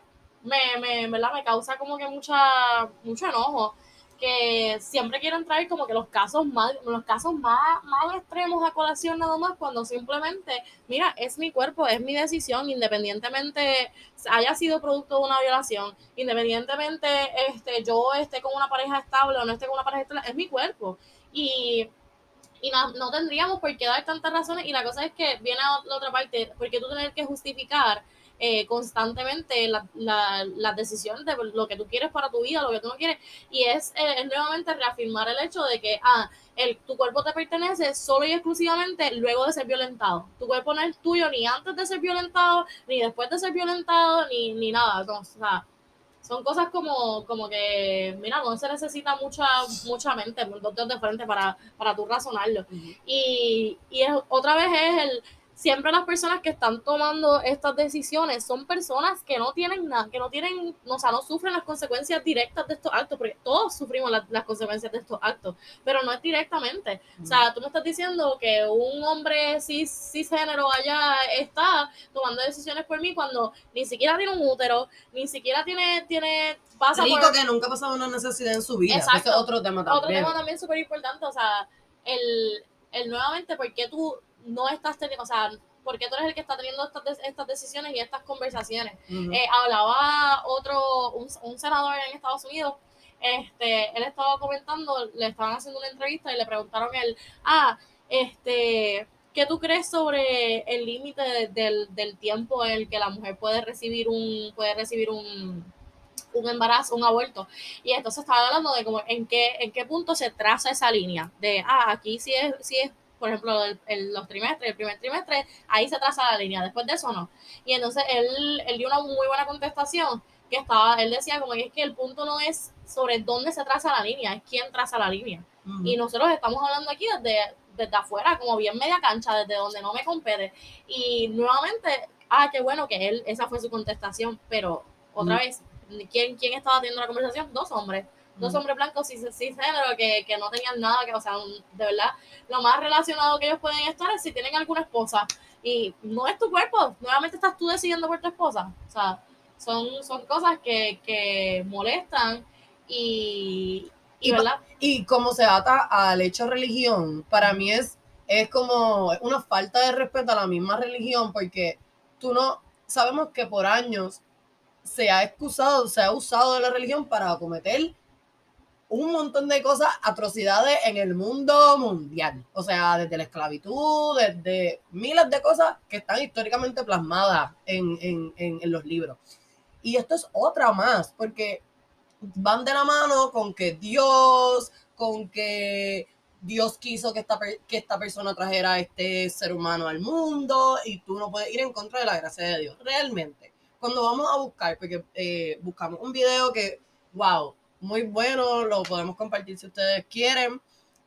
me, me, ¿verdad? me causa como que mucha, mucho enojo que siempre quieren traer como que los casos más, los casos más, más extremos a colación nada más cuando simplemente, mira, es mi cuerpo, es mi decisión, independientemente haya sido producto de una violación, independientemente este, yo esté con una pareja estable o no esté con una pareja estable, es mi cuerpo. Y, y no, no tendríamos por qué dar tantas razones. Y la cosa es que viene a la otra parte, porque tú tener que justificar eh, constantemente la- la- las decisiones de lo que tú quieres para tu vida, lo que tú no quieres. Y es, eh, es nuevamente reafirmar el hecho de que ah, el, tu cuerpo te pertenece solo y exclusivamente luego de ser violentado. Tu cuerpo no es tuyo ni antes de ser violentado, ni después de ser violentado, ni, ni nada. No, o sea, son cosas como, como que, mira, no se necesita mucha, mucha mente, dos dedos de frente para, para tú razonarlo. Y, y es, otra vez es el, siempre las personas que están tomando estas decisiones son personas que no tienen nada, que no tienen, o sea, no sufren las consecuencias directas de estos actos, porque todos sufrimos la- las consecuencias de estos actos, pero no es directamente. O sea, tú me estás diciendo que un hombre cis, cisgénero allá está tomando decisiones por mí cuando ni siquiera tiene un útero, ni siquiera tiene, tiene, pasa Rico por que nunca ha pasado una necesidad en su vida. Exacto. Es otro tema otro también. tema también súper importante, o sea, el, el nuevamente, ¿por qué tú no estás teniendo, o sea, por qué tú eres el que está teniendo estas, de- estas decisiones y estas conversaciones? Eh, hablaba otro, un, un senador en Estados Unidos, este, él estaba comentando, le estaban haciendo una entrevista y le preguntaron él, ah, este, ¿qué ¿qué tú crees sobre el límite de- del, del tiempo en el que la mujer puede recibir un, puede recibir un, un embarazo, un aborto? Y entonces estaba hablando de como en qué, en qué punto se traza esa línea, de, ah, aquí sí es, sí es por ejemplo, el- el- los trimestres, el primer trimestre, ahí se traza la línea, después de eso no. Y entonces él, él dio una muy buena contestación, que estaba, él decía como que es que el punto no es sobre dónde se traza la línea, es quién traza la línea. Y nosotros estamos hablando aquí desde, desde afuera, como bien media cancha, desde donde no me compete. Y nuevamente, ah, qué bueno que él, esa fue su contestación, pero otra vez, ¿quién, ¿quién estaba teniendo la conversación? Dos hombres. Dos hombres blancos cis, cisgénero que, que no tenían nada que, o sea, un- de verdad, lo más relacionado que ellos pueden estar es si tienen alguna esposa. Y no es tu cuerpo, nuevamente estás tú decidiendo por tu esposa. O sea, son, son cosas que, que molestan y, y ¿verdad? Y como se ata al hecho religión, para mí es, es como una falta de respeto a la misma religión, porque tú no, sabemos que por años se ha excusado, se ha usado de la religión para cometer un montón de cosas, atrocidades en el mundo mundial. O sea, desde la esclavitud, desde miles de cosas que están históricamente plasmadas en, en- en- los libros. Y esto es otra más, porque van de la mano con que Dios, con que Dios quiso que esta, que esta persona trajera a este ser humano al mundo y tú no puedes ir en contra de la gracia de Dios. Realmente, cuando vamos a buscar, porque eh, buscamos un video que, wow, muy bueno, lo podemos compartir si ustedes quieren,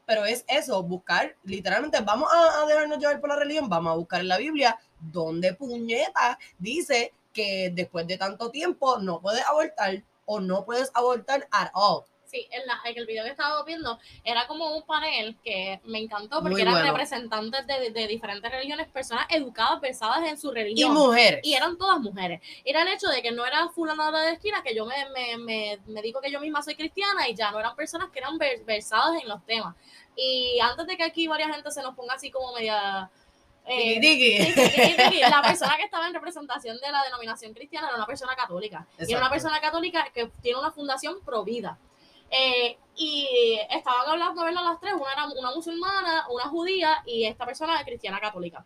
pero es eso, buscar, literalmente, vamos a, dejarnos llevar por la religión, vamos a buscar en la Biblia donde puñeta dice que después de tanto tiempo no puedes abortar o no puedes abortar at all. Sí, en, la, en el video que estaba viendo era como un panel que me encantó porque Muy eran bueno. representantes de, de diferentes religiones, personas educadas, versadas en su Y religión. mujeres. Y eran todas mujeres. Era el hecho de que no era fulana de la esquina, que yo me, me, me, me digo que yo misma soy cristiana y ya no eran personas que eran ver- versadas en los temas. Y antes de que aquí varias gente se nos ponga así como media... eh, sí. La persona que estaba en representación de la denominación cristiana era una persona católica. Y era una persona católica que tiene una fundación pro vida. Eh, y estaban hablando, ¿verdad? Las tres, una era una musulmana, una judía y esta persona cristiana católica.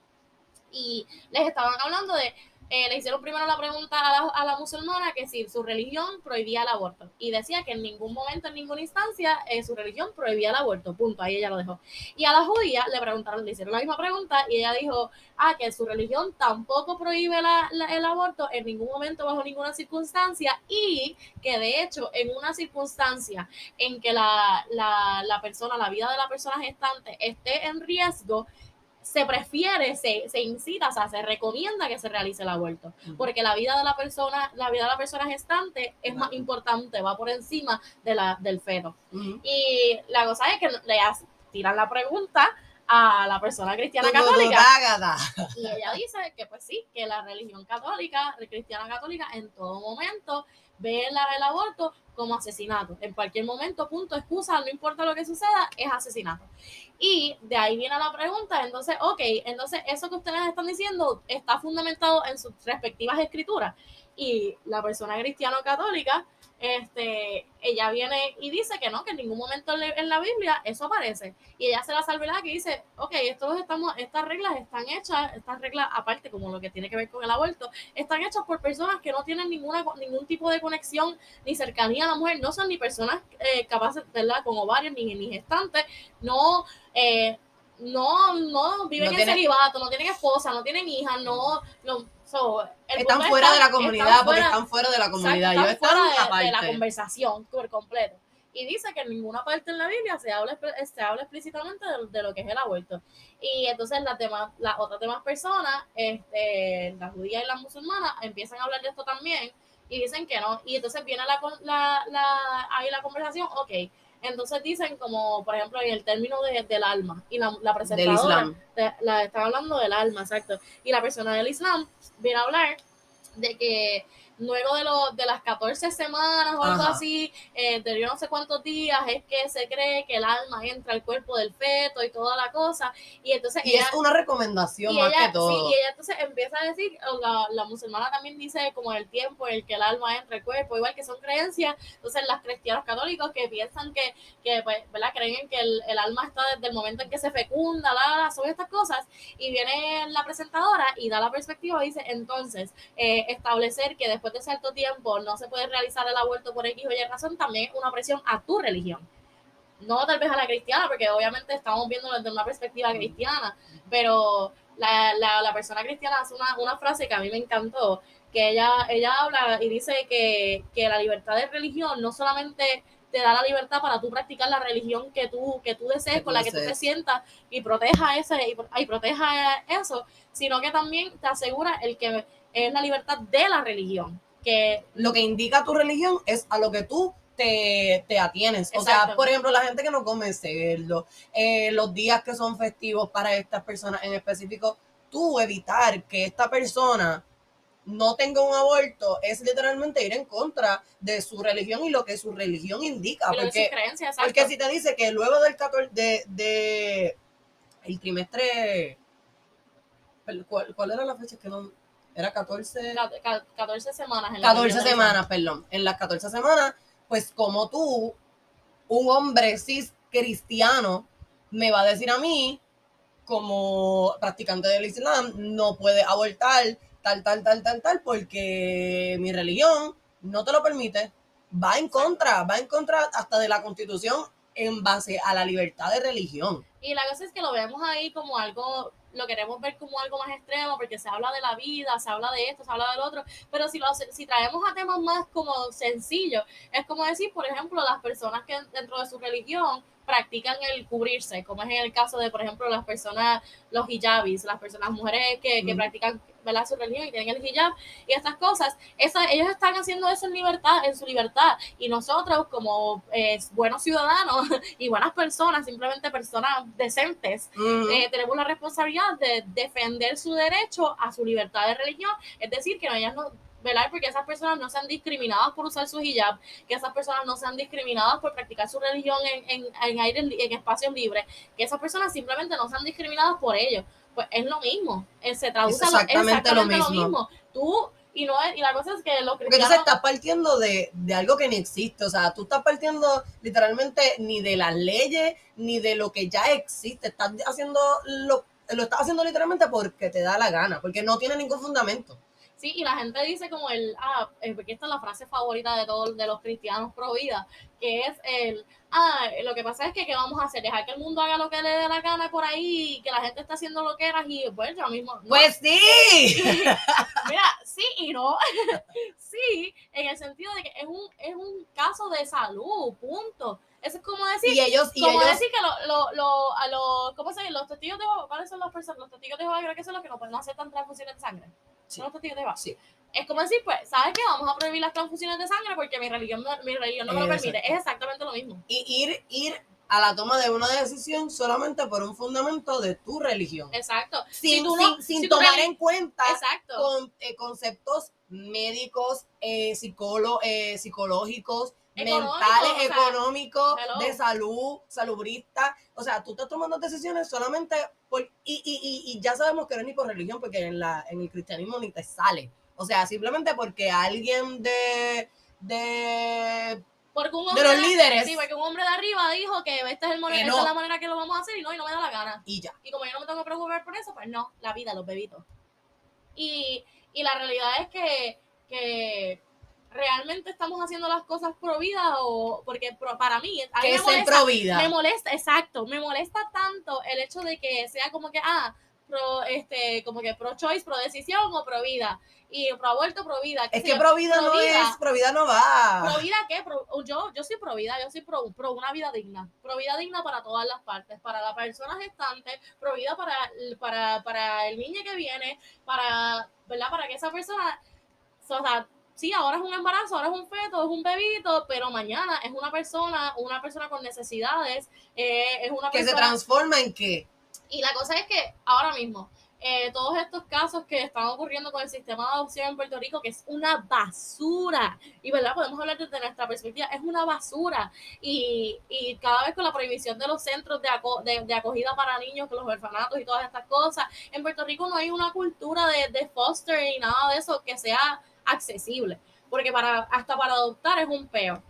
Y les estaban hablando de, eh, le hicieron primero la pregunta a la, a la musulmana que si su religión prohibía el aborto. Y decía que en ningún momento, en ninguna instancia, eh, su religión prohibía el aborto. Punto, ahí ella lo dejó. Y a la judía le preguntaron, le hicieron la misma pregunta y ella dijo, ah, que su religión tampoco prohíbe la- la- el aborto en ningún momento, bajo ninguna circunstancia, y que de hecho en una circunstancia en que la, la, la persona, la vida de la persona gestante esté en riesgo, se prefiere, se, se incita, o sea, se recomienda que se realice el aborto, porque la vida de la persona, la vida de la persona gestante es más importante, va por encima de la, del feto. Y la cosa es que le tiran la pregunta a la persona cristiana católica. y ella dice que pues sí, que la religión católica, la cristiana católica, en todo momento ve la- el aborto como asesinato. En cualquier momento, punto, excusa, no importa lo que suceda, es asesinato. Y de ahí viene la pregunta, entonces, ok, entonces eso que ustedes están diciendo está fundamentado en sus respectivas escrituras. Y la persona cristiano-católica, este, ella viene y dice que no, que en ningún momento en la- Biblia eso aparece. Y ella hace la salvedad que dice, ok, estos estamos, estas reglas están hechas, estas reglas aparte como lo que tiene que ver con el aborto, están hechas por personas que no tienen ninguna, ningún tipo de conexión ni cercanía a la mujer, no son ni personas eh, capaces, ¿verdad? Con ovarios, ni, ni gestantes, no, eh, no, no viven No en tienen- celibato, no tienen esposa, no tienen hija, no, no so, Están fuera está- de la están comunidad porque están fuera de la Exacto, comunidad. están Yo están fuera de, de la conversación por completo. Y dice que en ninguna parte en la Biblia se habla, espe- se habla explícitamente de, de lo que es el aborto. Y entonces las demás, las otras demás personas, este, las judías y las musulmanas, empiezan a hablar de esto también y dicen que no. Y entonces viene la, la, la, ahí la conversación, ok. Entonces dicen como, por ejemplo, en el término de- del alma y la, la Del presentadora de- la, están hablando del alma, exacto. Y la persona del Islam viene a hablar de que luego de, lo, de las 14 semanas o algo Ajá. así, eh, de yo no sé cuántos días, es que se cree que el alma entra al cuerpo del feto y toda la cosa. Y entonces Y ella, es una recomendación y más ella, que todo. sí, y ella entonces empieza a decir, la, la musulmana también dice como el tiempo en el que el alma entra al cuerpo, igual que son creencias, entonces las cristianos católicos que piensan que, que pues, ¿verdad? Creen en que el, el alma está desde el momento en que se fecunda, la, la, son estas cosas, y viene la presentadora y da la perspectiva y dice, entonces, eh, establecer que después de cierto tiempo no se puede realizar el aborto por X o Y razón, también es una presión a tu religión. No tal vez a la cristiana, porque obviamente estamos viendo desde una perspectiva cristiana, pero la, la, la persona cristiana hace una, una, frase que a mí me encantó, que ella, ella habla y dice que, que la libertad de religión no solamente te da la libertad para tú practicar la religión que tú, que tú desees, Que tú con la que tú te sientas y proteja ese y, y proteja eso, sino que también te asegura el que es la libertad de la religión, que Lo que indica tu religión es a lo que tú te, te atienes. O sea, por ejemplo, la gente que no come cerdo, eh, los días que son festivos para estas personas en específico, tú evitar que esta persona no tenga un aborto es literalmente ir en contra de su religión y lo que su religión indica. y Porque, creencias, exacto. porque si te dice que luego del 14 de, de el trimestre, ¿cuál, cuál era la fecha? que no? Era 14. Ca- ca- 14 semanas en la 14 religión. semanas, perdón. En las 14 semanas, pues como tú, un hombre cis cristiano, me va a decir a mí, como practicante del Islam, no puede abortar tal, tal, tal, tal, tal, porque mi religión no te lo permite. Va en contra, va en contra hasta de la constitución en base a la libertad de religión. Y la cosa es que lo vemos ahí como algo, lo queremos ver como algo más extremo, porque se habla de la vida, se habla de esto, se habla del otro, pero si, lo, si traemos a temas más como sencillos, es como decir, por ejemplo, las personas que dentro de su religión practican el cubrirse, como es en el caso de, por ejemplo, las personas, los hijabis, las personas, mujeres que, que practican ¿verdad? su religión y tienen el hijab y estas cosas, esa, ellos están haciendo eso en libertad, en su libertad, y nosotros como eh, buenos ciudadanos <laughs> y buenas personas, simplemente personas decentes, eh, tenemos la responsabilidad de defender su derecho a su libertad de religión, es decir, que no, ellas no, velar porque esas personas no sean discriminadas por usar su hijab, que esas personas no sean discriminadas por practicar su religión en, en, en aire, en espacios libres, que esas personas simplemente no sean discriminadas por ello. Pues es lo mismo, eh, se traduce Es a lo- exactamente lo exactamente mismo. Tú, y no es- y la cosa es que los Porque cristianos... entonces estás partiendo de, de algo que ni existe. O sea, tú estás partiendo literalmente ni de las leyes, ni de lo que ya existe. Estás haciendo lo, lo estás haciendo literalmente porque te da la gana, porque no tiene ningún fundamento. Sí, y la gente dice como el, ah, eh, porque esta es la frase favorita de todos de los cristianos pro vida, que es el, ah, lo que pasa es que ¿qué vamos a hacer? Dejar que el mundo haga lo que le dé la gana por ahí, y que la gente está haciendo lo que era y pues yo mismo, no. Pues sí. <laughs> mira, sí y no, <laughs> sí, en el sentido de que es un, es un caso de salud, punto. Eso es como decir, Y ellos, y como ellos, decir que lo, lo, lo, a los, ¿cómo se dice? Los testigos de Jehová, ¿cuáles son las personas? Los testigos de Jehová creo que son los que no pueden hacer tan transfusiones de sangre. Sí. Los testigos de. Sí. Es como decir, pues, ¿sabes qué? Vamos a prohibir las transfusiones de sangre porque mi religión, no- mi religión no me lo permite. Es exactamente lo mismo. y ir, ir a la toma de una decisión solamente por un fundamento de tu religión. Exacto. Sin, si tú no- sin, sin si tomar en cuenta con, eh, conceptos médicos, eh, psicólo- eh, psicológicos, Económicos, mentales, o sea, económicos, hello. de salud, salubrista. O sea, tú estás tomando decisiones solamente por... Y, y, y, y ya sabemos que no es ni por religión, porque en, la, en el cristianismo ni te sale. O sea, simplemente porque alguien de... de Porque un de hombre los líderes. Sí, porque un hombre de arriba dijo que esta es, el Que esta es la manera que lo vamos a hacer y no, y no me da la gana. y ya. Y como yo no me tengo que preocupar por eso, pues no, la vida, los bebitos. Y, y la realidad es que, que realmente estamos haciendo las cosas pro vida o porque pro- para mí, a mí Que me molesta, pro vida. me molesta, exacto, me molesta tanto el hecho de que sea como que, ah, pro, este, como que pro choice, pro decisión o pro vida. Y pro aborto, pro vida. Es que pro vida no es, pro vida no va. ¿Pro vida qué? Pro- yo, yo soy pro vida, yo soy pro, pro una vida digna. Pro vida digna para todas las partes, para la persona gestante, pro vida para, para, para el niño que viene, para, ¿verdad? Para que esa persona, o sea, sí, ahora es un embarazo, ahora es un feto, es un bebito, pero mañana es una persona, una persona con necesidades, eh, es una que se persona... transforma en qué? Y la cosa es que ahora mismo, eh, todos estos casos que están ocurriendo con el sistema de adopción en Puerto Rico, que es una basura, y verdad, podemos hablar desde nuestra perspectiva, es una basura, y, y cada vez con la prohibición de los centros de, aco- de, de acogida para niños, con los orfanatos y todas estas cosas, en Puerto Rico no hay una cultura de, de foster y nada de eso que sea accesible, porque para, hasta para adoptar es un peo.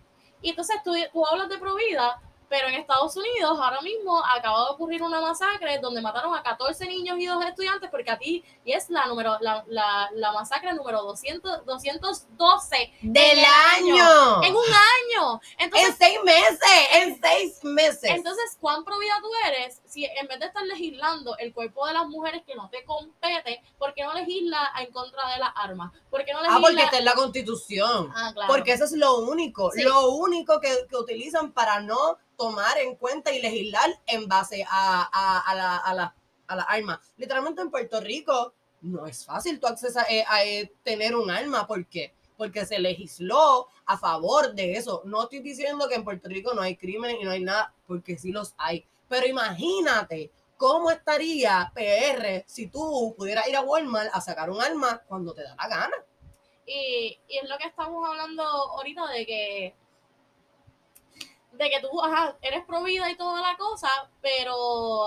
Y entonces tú, tú hablas de Provida, pero en Estados Unidos ahora mismo acaba de ocurrir una masacre donde mataron a 14 niños y dos estudiantes porque a ti y es la número la, la, la masacre número 200, 212 ¡Del en año! en un año. Entonces, En seis meses, en seis meses. entonces, ¿cuán provida tú eres si en vez de estar legislando el cuerpo de las mujeres que no te compete, ¿por qué no legisla en contra de las armas? ¿Por qué no legisla? ah, porque está en la constitución. Ah, claro. Porque eso es lo único, Sí. lo único que, que utilizan para no tomar en cuenta y legislar en base a, a, a la, a, la, a la arma. Literalmente en Puerto Rico no es fácil tu acceso a, eh, a, eh, tener un arma. ¿Por qué? Porque se legisló a favor de eso. No estoy diciendo que en Puerto Rico no hay crímenes y no hay nada, porque sí los hay. Pero imagínate cómo estaría PR si tú pudieras ir a Walmart a sacar un arma cuando te da la gana. Y, y es lo que estamos hablando ahorita de que de que tú ajá, eres provida y toda la cosa, pero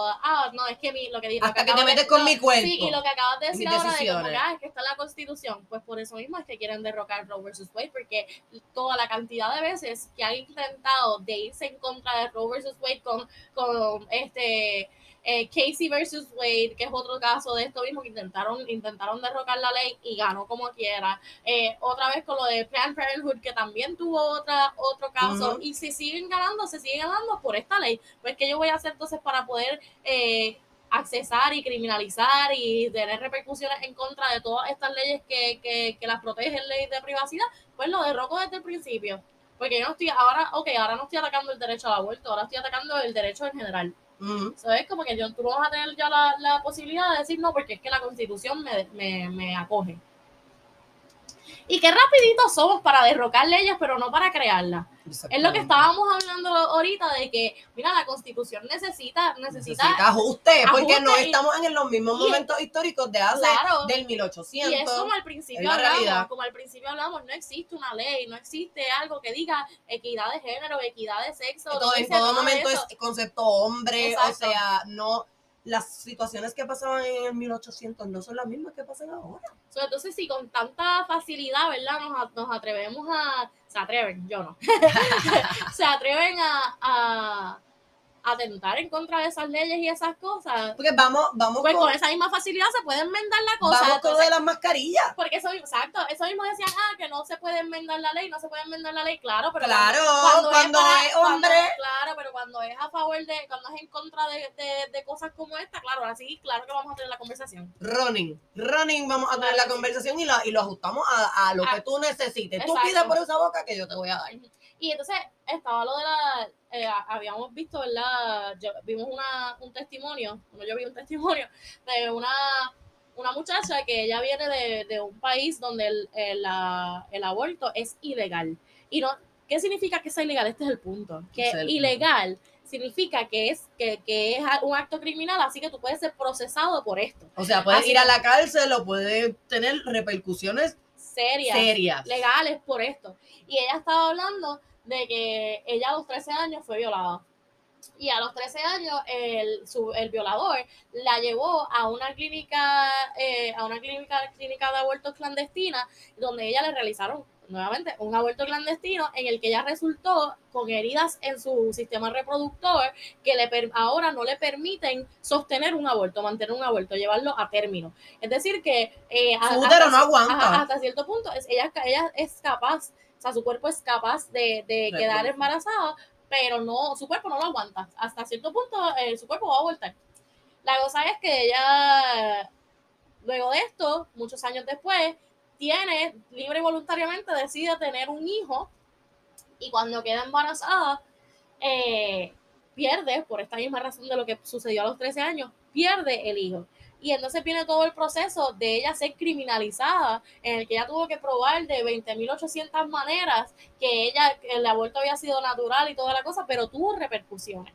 ah, no, es que mi, lo que di- lo Hasta que te de- metes con mi cuerpo. Sí, y lo que acabas de decir ahora de como ah, es que está en la constitución, pues por eso mismo es que quieren derrocar Roe versus Wade, porque toda la cantidad de veces que han intentado de irse en contra de Roe versus Wade con, con este eh, Casey versus Wade, que es otro caso de esto mismo, que intentaron, intentaron derrocar la ley y ganó como quiera. Eh, otra vez con lo de Planned Parenthood, que también tuvo otra, otro caso, y si siguen ganando, se siguen ganando por esta ley. Pues, ¿qué yo voy a hacer entonces para poder eh, accesar y criminalizar y tener repercusiones en contra de todas estas leyes que, que, que las protegen, leyes de privacidad? Pues lo derroco desde el principio. Porque yo no estoy, ahora, ok, ahora no estoy atacando el derecho al aborto, ahora estoy atacando el derecho en general. Ujú. ¿Sabes? Como que yo, tú no vas a tener ya la, la posibilidad de decir no, porque es que la constitución me, me, me acoge. Y qué rapidito somos para derrocar leyes, pero no para crearlas. Es lo que estábamos hablando ahorita de que, mira, la constitución necesita, necesita, Necesita ajuste, porque ajuste no y- estamos en los mismos y- momentos históricos de hace Claro. del y 1800. es como al principio hablamos, como al principio hablamos, no existe una ley, no existe algo que diga equidad de género, equidad de sexo. todo, no en todo momento eso. es concepto hombre, Exacto. o sea, no las situaciones que pasaban en el 1800 no son las mismas que pasan ahora. Entonces, si con tanta facilidad, ¿verdad? Nos, nos atrevemos a... Se atreven, yo no. <laughs> se atreven a atentar en contra de esas leyes y esas cosas. Porque vamos, vamos Pues con, con esa misma facilidad se puede enmendar la cosa. vamos con lo de las mascarillas. porque eso exacto, eso mismo decían, ah, que no se puede enmendar la ley, no se puede enmendar la ley, claro, pero Claro, cuando para- es hombre. cuando- claro, pero cuando es a favor de, cuando es en contra de, de, de cosas como esta, claro, así, claro que vamos a tener la conversación. Running, running, vamos a tener Claro la sí. conversación y, la, y lo ajustamos a, a lo Ah, que tú necesites. Tú exacto. pides por esa boca que yo te voy a dar. Y entonces estaba lo de la, eh, habíamos visto, ¿verdad? Yo- vimos una, un testimonio, bueno, yo vi un testimonio de una, una muchacha que ella viene de, de un país donde el, el, la- el aborto es ilegal. Y no, ¿qué significa que sea ilegal? Este es el punto. Que es el ilegal significa que es, que, que es un acto criminal, así que tú puedes ser procesado por esto. O sea, puedes Así ir a la cárcel o puede tener repercusiones Serias. serias. legales por esto. Y ella estaba hablando de que ella a los 13 años fue violada. Y a los 13 años el, su- el violador la llevó a una clínica, eh, a una clínica, clínica de abortos clandestina, donde ella le realizaron nuevamente un aborto clandestino en el que ella resultó con heridas en su sistema reproductor que le per- ahora no le permiten sostener un aborto, mantener un aborto, llevarlo a término. Es decir, que eh, a- Su hasta no aguanta. hasta cierto punto es, ella, ella es capaz, o sea, su cuerpo es capaz de, de quedar embarazada, pero no, su cuerpo no lo aguanta. Hasta cierto punto eh, su cuerpo va a voltar. La cosa es que ella, luego de esto, muchos años después, tiene, libre y voluntariamente, decide tener un hijo y cuando queda embarazada, eh, pierde, por esta misma razón de lo que sucedió a los 13 años, pierde el hijo. Y entonces viene todo el proceso de ella ser criminalizada, en el que ella tuvo que probar de 20.800 maneras que ella, el aborto había sido natural y toda la cosa, pero tuvo repercusiones.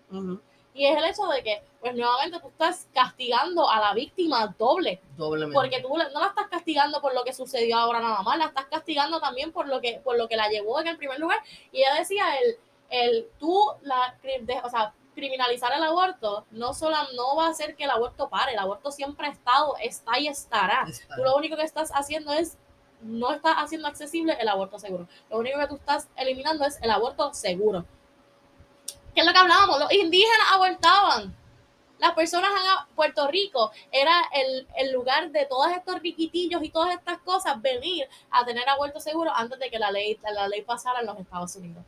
Y es el hecho de que, pues nuevamente tú estás castigando a la víctima doble. Doblemente. Porque tú no la estás castigando por lo que sucedió ahora nada más, la estás castigando también por lo que, por lo que la llevó en el primer lugar. Y ella decía, el, el tú, la, o sea, criminalizar el aborto no solo no va a hacer que el aborto pare, el aborto siempre ha estado, está y estará. Está. Tú lo único que estás haciendo es, no estás haciendo accesible el aborto seguro. Lo único que tú estás eliminando es el aborto seguro. ¿Qué es lo que hablábamos? Los indígenas abortaban. Las personas en Puerto Rico era el, el lugar de todos estos riquitillos y todas estas cosas venir a tener aborto seguro antes de que la ley, la ley pasara en los Estados Unidos.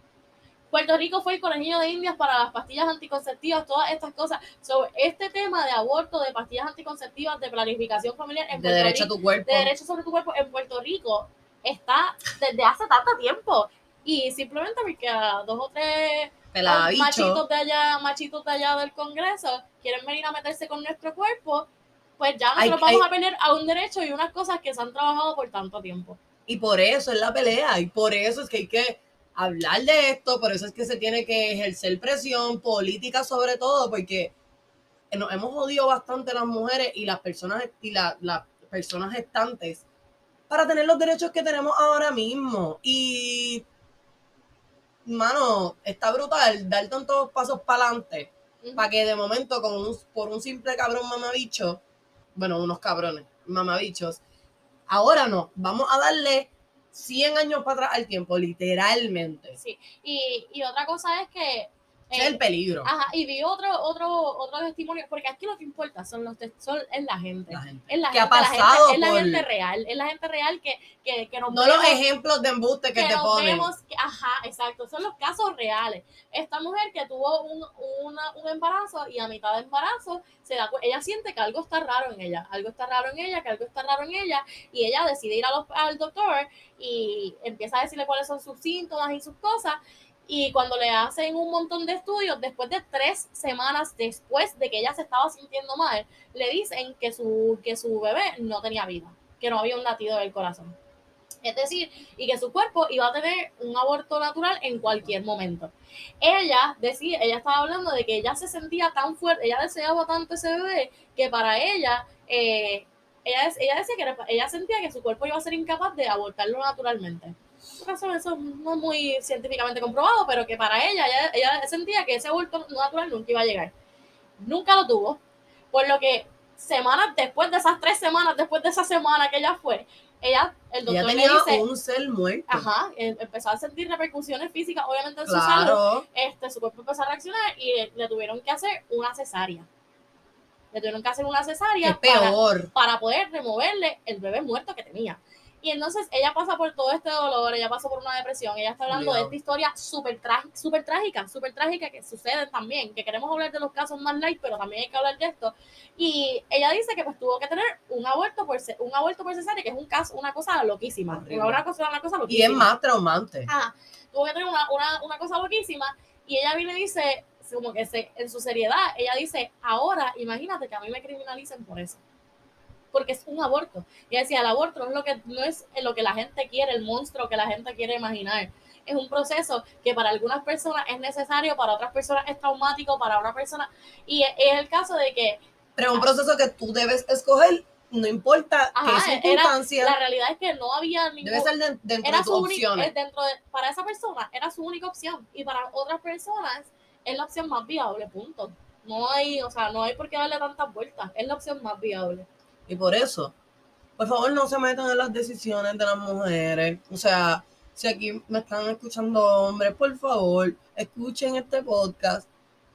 Puerto Rico fue el conejillo de indias para las pastillas anticonceptivas, todas estas cosas. So, este tema de aborto, de pastillas anticonceptivas, de planificación familiar en de Puerto derecho a tu cuerpo. de derecho sobre tu cuerpo en Puerto Rico está desde hace tanto tiempo. Y simplemente porque a dos o tres machitos de allá, machitos de allá del Congreso quieren venir a meterse con nuestro cuerpo, pues ya nosotros vamos a pelear a un derecho y unas cosas que se han trabajado por tanto tiempo. Y por eso es la pelea, y por eso es que hay que hablar de esto, por eso es que se tiene que ejercer presión política sobre todo, porque nos hemos jodido bastante las mujeres y las personas y la- las personas gestantes para tener los derechos que tenemos ahora mismo. Y, mano, está brutal dar tantos pasos para adelante para que de momento, con un- por un simple cabrón mamabicho, bueno, unos cabrones mamabichos, ahora no, vamos a darle 100 años para atrás al tiempo, literalmente. Sí. Y, y otra cosa es que es el peligro. Ajá, y vi otro, otro, otro testimonio, porque aquí lo que importa son los son, es la gente. La gente. Es la que ha gente, la gente- pasado es la gente real, es la gente real que, que, que nos No los ejemplos de embuste que, que te ponen. vemos que- ajá, exacto, son los casos reales. Esta mujer que tuvo un, una- un embarazo y a mitad de embarazo se da ella siente que algo está raro en ella, algo está raro en ella, que algo está raro en ella y ella decide ir a los- al doctor y empieza a decirle cuáles son sus síntomas y sus cosas y cuando le hacen un montón de estudios, después de tres semanas después de que ella se estaba sintiendo mal, le dicen que su, que su bebé no tenía vida, que no había un latido del corazón. Es decir, y que su cuerpo iba a tener un aborto natural en cualquier momento. Ella decía, ella estaba hablando de que ella se sentía tan fuerte, ella deseaba tanto ese bebé, que para ella, eh, ella, ella decía que ella sentía que su cuerpo iba a ser incapaz de abortarlo naturalmente. Eso, eso no es muy científicamente comprobado, pero que para ella, ella, ella sentía que ese aborto natural nunca iba a llegar. Nunca lo tuvo, por lo que semanas después de esas tres semanas, después de esa semana que ella fue, ella, el Ella doctor le tenía dice, un ser muerto. ajá, em- empezó a sentir repercusiones físicas, obviamente en su salud, este, su cuerpo empezó a reaccionar y le, le tuvieron que hacer una cesárea. Le tuvieron que hacer una cesárea Es para, peor. para poder removerle el bebé muerto que tenía. Y entonces ella pasa por todo este dolor, ella pasa por una depresión, ella está hablando de esta historia súper trágica, súper trágica, súper trágica que sucede también, que queremos hablar de los casos más light, pero también hay que hablar de esto. Y ella dice que pues tuvo que tener un aborto por, un aborto por cesárea, que es un caso, una cosa loquísima, una cosa, una cosa Y loquísima. es más traumante. Ajá, tuvo que tener una, una, una cosa loquísima y ella viene y dice, como que se, en su seriedad, ella dice, ahora imagínate que a mí me criminalicen por eso. Porque es un aborto. Y decía, el aborto no es lo que, no es lo que la gente quiere, el monstruo que la gente quiere imaginar. Es un proceso que para algunas personas es necesario, para otras personas es traumático, para una persona... Y es, el caso de que Pero es un proceso que tú debes escoger, no importa Ajá, qué era- circunstancia, la realidad es que no había ningún... debe ser de- dentro era de opciones. dentro de, para esa persona era su única opción y para otras personas es la opción más viable, punto. No hay, o sea, no hay por qué darle tantas vueltas, es la opción más viable. Y por eso, por favor, no se metan en las decisiones de las mujeres. O sea, si aquí me están escuchando hombres, por favor, escuchen este podcast.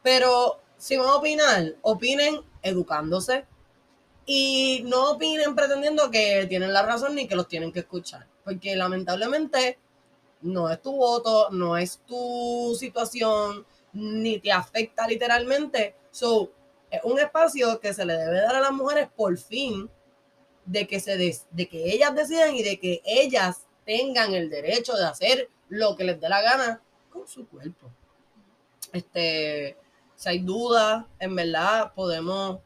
Pero si van a opinar, opinen educándose. Y no opinen pretendiendo que tienen la razón ni que los tienen que escuchar. Porque lamentablemente no es tu voto, no es tu situación, ni te afecta literalmente. So, es un espacio que se le debe dar a las mujeres por fin de que se des- de que ellas decidan y de que ellas tengan el derecho de hacer lo que les dé la gana con su cuerpo. Este, si hay dudas, en verdad podemos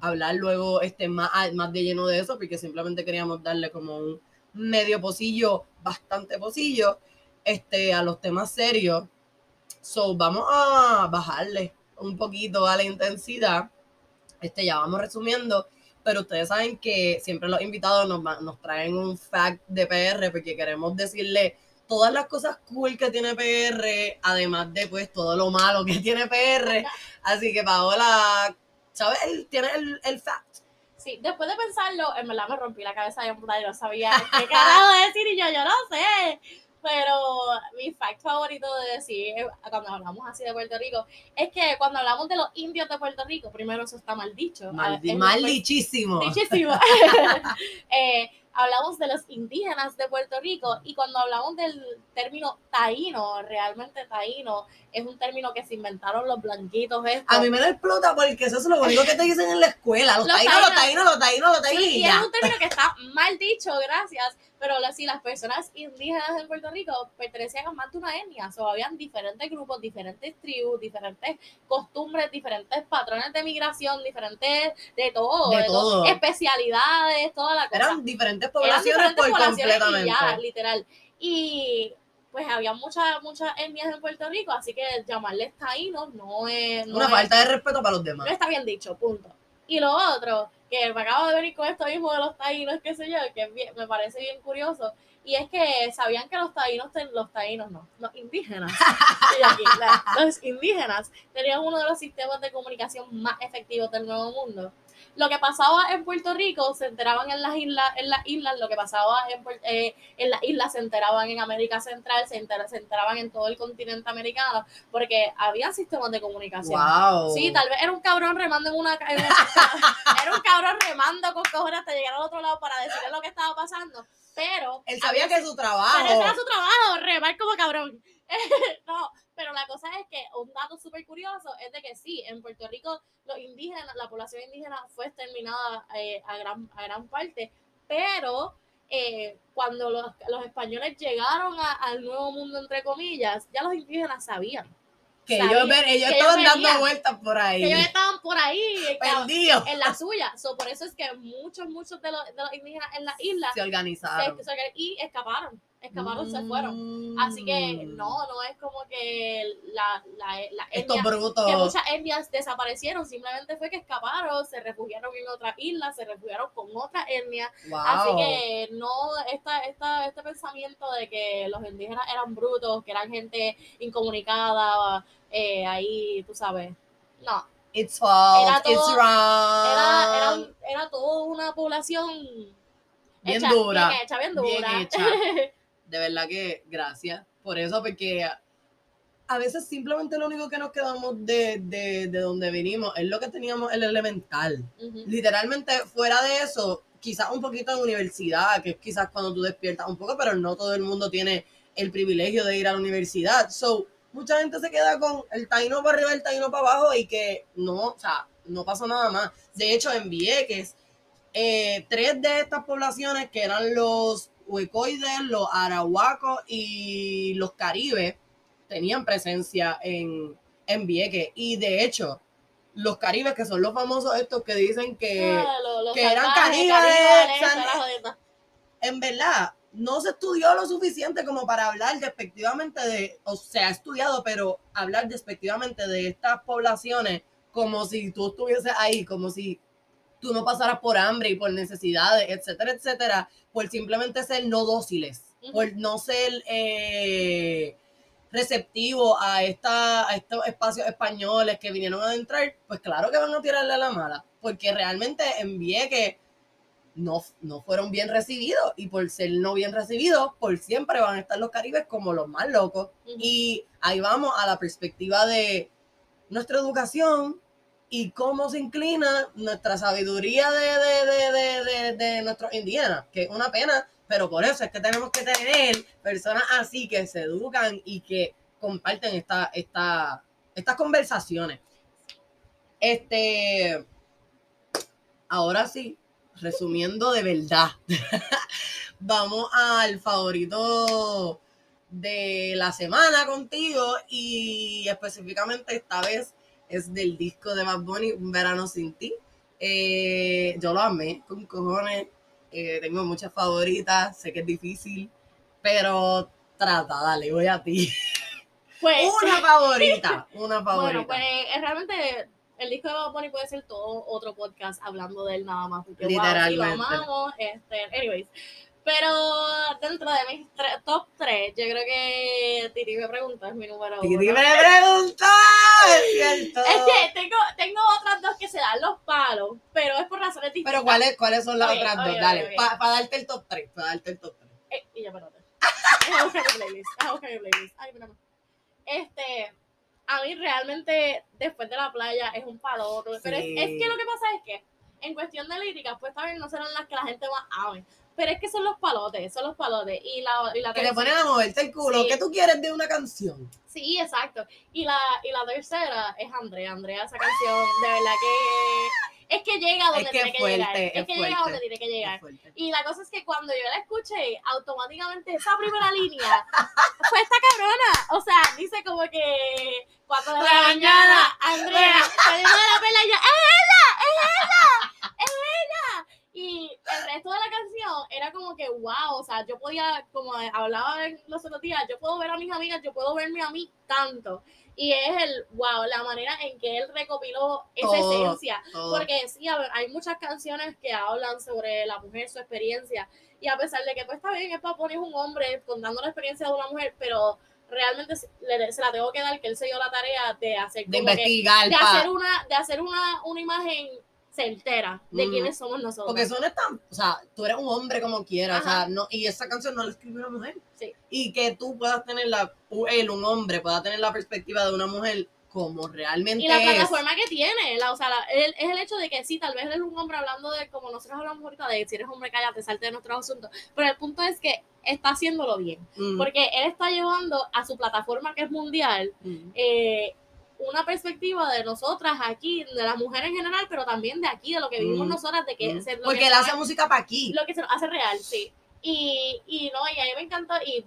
hablar luego este más, más de lleno de eso, porque simplemente queríamos darle como un medio pocillo, bastante pocillo, este, a los temas serios. So, vamos a bajarle un poquito a la intensidad. Este, ya vamos resumiendo, pero ustedes saben que siempre los invitados nos, nos traen un fact de PR porque queremos decirle todas las cosas cool que tiene PR, además de pues todo lo malo que <laughs> tiene PR. Así que Paola, ¿sabes? Tiene el, el fact. Sí, después de pensarlo, en verdad me rompí la cabeza de puta y no sabía qué carajo <laughs> decir y yo, yo no sé. Pero mi fact favorito de decir eh, cuando hablamos así de Puerto Rico es que cuando hablamos de los indios de Puerto Rico, primero eso está mal dicho. Mal, Es mal dichísimo. Dichísimo. <laughs> <laughs> Eh, hablamos de los indígenas de Puerto Rico y cuando hablamos del término taíno, realmente taíno, es un término que se inventaron los blanquitos estos. A mí me da explota porque eso es lo único que te dicen en la escuela. Los Los taínos, los taínos. taínos, los taínos, los taínos Sí, y es un término que está mal dicho, gracias, pero si las personas indígenas en Puerto Rico pertenecían a más de una etnia, o habían diferentes grupos, diferentes tribus, diferentes costumbres, diferentes patrones de migración, diferentes de todo, De todo. especialidades, toda la cosa. Eran diferentes Eran poblaciones diferentes por poblaciones completamente. y ya, literal. Y pues había muchas muchas etnias en Puerto Rico, así que llamarles taínos no es, no Una es- falta de respeto para los demás. no está bien dicho, punto. Y lo otro, que me acabo de venir con esto mismo de los taínos, qué sé yo, que es bien- me parece bien curioso, y es que sabían que los taínos, ten- los taínos no, los indígenas, <laughs> aquí, la- los indígenas tenían uno de los sistemas de comunicación más efectivos del Nuevo Mundo. Lo que pasaba en Puerto Rico se enteraban en las islas, en las islas, lo que pasaba en, eh, en las islas se enteraban en América Central, se, enter- se enteraban en todo el continente americano, porque había sistemas de comunicación. Wow. Sí, tal vez era un cabrón remando en una, en una- <laughs> era un cabrón remando con cojones hasta llegar al otro lado para decirle lo que estaba pasando, pero Él sabía que su trabajo. pero ese era su trabajo, remar como cabrón. <laughs> no, pero la cosa es que un dato súper curioso es de que sí, en Puerto Rico los indígenas, la población indígena fue exterminada eh, a, gran, a gran parte, pero eh, cuando los, los españoles llegaron a- al nuevo mundo, entre comillas, ya los indígenas sabían que ellos, ven- ellos que estaban ellos dando vueltas por ahí. que ellos estaban por ahí Perdidos. en la suya. So, por eso es que muchos, muchos de los, de los indígenas en la isla Se organizaron. se- se- y escaparon, escaparon, se fueron. Mm. Así que no, no es como que la, la, la Estos etnia- brutos. que muchas etnias desaparecieron, simplemente fue que escaparon, se refugiaron en otra isla, se refugiaron con otra etnia. Wow. Así que no, esta, esta, este pensamiento de que los indígenas eran brutos, que eran gente incomunicada, eh, ahí, tú sabes, no. It's false. Era todo- It's wrong. Era, era, era toda una población Bien hecha, dura. bien hecha, bien bien dura. hecha. <laughs> De verdad que gracias por eso, porque a veces simplemente lo único que nos quedamos de, de, de donde vinimos es lo que teníamos el elemental. Literalmente, fuera de eso, quizás un poquito de universidad, que es quizás cuando tú despiertas un poco, pero no todo el mundo tiene el privilegio de ir a la universidad. So, mucha gente se queda con el taíno para arriba, el taíno para abajo y que no, o sea, no pasó nada más. De hecho, en Vieques, eh, tres de estas poblaciones que eran los huecoides, los arahuacos y los caribes tenían presencia en, en Vieques. Y de hecho, los caribes, que son los famosos estos que dicen que Ah, lo- los que eran jodienda. en verdad no se estudió lo suficiente como para hablar despectivamente de, o se ha estudiado, pero hablar despectivamente de estas poblaciones como si tú estuvieses ahí, como si tú no pasaras por hambre y por necesidades, etcétera, etcétera, por simplemente ser no dóciles, por no ser eh, receptivo a, esta, a estos espacios españoles que vinieron a entrar, pues claro que van a tirarle a la mala, porque realmente envié que no, no fueron bien recibidos y por ser no bien recibidos, por siempre van a estar los caribes como los más locos. Y ahí vamos a la perspectiva de nuestra educación y cómo se inclina nuestra sabiduría de, de, de, de, nuestros indígenas, que es una pena, pero por eso es que tenemos que tener personas así que se educan y que comparten esta, esta, estas conversaciones. Este, ahora sí, resumiendo de verdad, <laughs> vamos al favorito de la semana contigo y específicamente esta vez es del disco de Bad Bunny, Un Verano Sin Ti. Eh, yo lo amé con cojones, eh, tengo muchas favoritas, sé que es difícil, pero trata, dale, voy a ti. <laughs> Pues, Una favorita, <laughs> una favorita. bueno, pues eh, realmente el disco de Bad Bunny puede ser todo otro podcast hablando de él nada más. Porque, wow, sí, lo Literalmente. amamos. Este, anyways. Pero dentro de mis tre- top 3, yo creo que Titi me preguntó, es mi número Titi uno. me preguntó, es cierto. Es que tengo, tengo otras dos que se dan los palos, pero es por razones distintas. Pero ¿cuáles, ¿cuáles son las otras dos? Dale, para darte el top 3, para darte el top 3. Eh, y ya, espérate. <laughs> Déjame buscar mi playlist. Déjame buscar mi playlist. Ay, espérame. Este, a mí realmente, después de la playa, es un palote. Pero es, Sí. es que lo que pasa es que, en cuestión de lírica, pues también no serán las que la gente más ame. Pero es que son los palotes, son los palotes. Y la, y la Que tercera- ponen a moverte el culo. Sí. ¿Qué tú quieres de una canción? Sí, exacto. Y la, y la tercera es Andrea. Andrea, esa canción, de verdad que. Es que llega donde Es que tiene que fuerte, llegar. Es, es que llega fuerte. donde tiene que llegar. Y la cosa es que cuando yo la escuché, automáticamente esa primera línea <laughs> fue esta cabrona. O sea, dice como que cuatro de la La mañana, mañana, Andrea, de la pela, y yo, ¡es ella! ¡Es ella! ¡Es ella! Y el resto de la canción era como que, wow, o sea, yo podía, como hablaba en los otros días, yo puedo ver a mis amigas, yo puedo verme a mí tanto. Y es el, wow, la manera en que él recopiló esa Todo. esencia. Todo. Porque sí, a ver, hay muchas canciones que hablan sobre la mujer, su experiencia, y a pesar de que pues está bien, es para poner un hombre contando la experiencia de una mujer, pero realmente se, le- se la tengo que dar que él se dio la tarea de hacer de que- investigar, de pa. hacer una, de hacer una, una imagen certera de Mm. quiénes somos nosotros. Porque eso no es tan, o sea, tú eres un hombre como quieras, o sea, no, y esa canción no la escribió una mujer. Sí. Y que tú puedas tener la, él, un hombre, pueda tener la perspectiva de una mujer como realmente y la es. plataforma que tiene, la, o sea, la- el- es el hecho de que sí, tal vez él es un hombre hablando de, como nosotros hablamos ahorita, de si eres hombre, cállate, salte de nuestros asuntos, pero el punto es que está haciéndolo bien, Mm, porque él está llevando a su plataforma que es mundial mm. eh, una perspectiva de nosotras aquí, de las mujeres en general, pero también de aquí, de lo que vivimos Mm, nosotras, de que Mm. se- Porque que él hace música para aquí. lo que se nos hace real, sí. Y, y no, y a mí me encantó y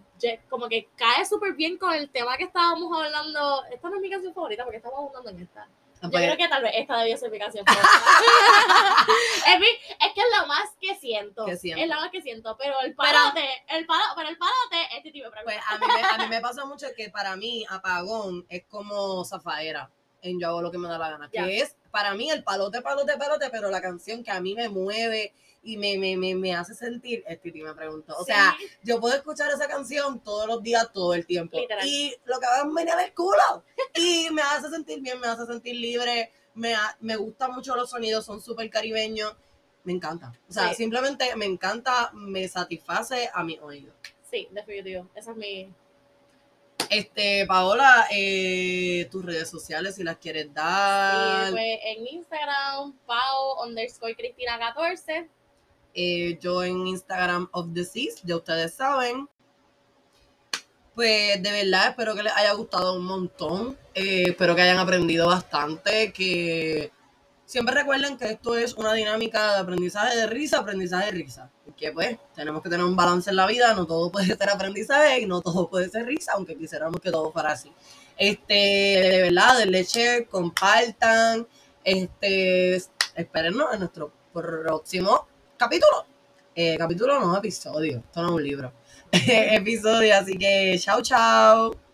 como que cae súper bien con el tema que estábamos hablando. Esta no es mi canción favorita porque estamos abundando en esta. Yo Pues, creo que tal vez esta debía ser mi canción <laughs> es, mi- es que es lo más que siento. Que siento. Es lo más que siento. Pero el palote, el palo, pero el palote es Titi me pregunta. pues a mí, me, a mí me pasa mucho que para mí Apagón es como Zafaera en Yo hago lo que me da la gana. Que es para mí el palote, palote, palote, pero la canción que a mí me mueve y me, me, me, me hace sentir, es Titi me preguntó. O Sí, sea, yo puedo escuchar esa canción todos los días, todo el tiempo. Literal. Y lo que va a venir el culo. Y me hace sentir bien, me hace sentir libre. Me, ha- me gustan mucho los sonidos, son súper caribeños. Me encanta. O sea, Sí. simplemente me encanta, me satisface a mi oído. sí, definitivo. Esa es mi. Este, Paola, eh, tus redes sociales, si las quieres dar. pues en Instagram, Pau underscore Cristina 14. Eh, yo en Instagram of the Seas, ya ustedes saben. Pues de verdad espero que les haya gustado un montón. Eh, espero que hayan aprendido bastante. Que siempre recuerden que esto es una dinámica de aprendizaje de risa, aprendizaje de risa. Y que pues tenemos que tener un balance en la vida. No todo puede ser aprendizaje y no todo puede ser risa, aunque quisiéramos que todo fuera así. Este, de verdad, denle share, compartan. Este, espérennos en nuestro próximo capítulo. Eh, capítulo no, episodio. Esto no es un libro. <laughs> episodio, así que chao, chao.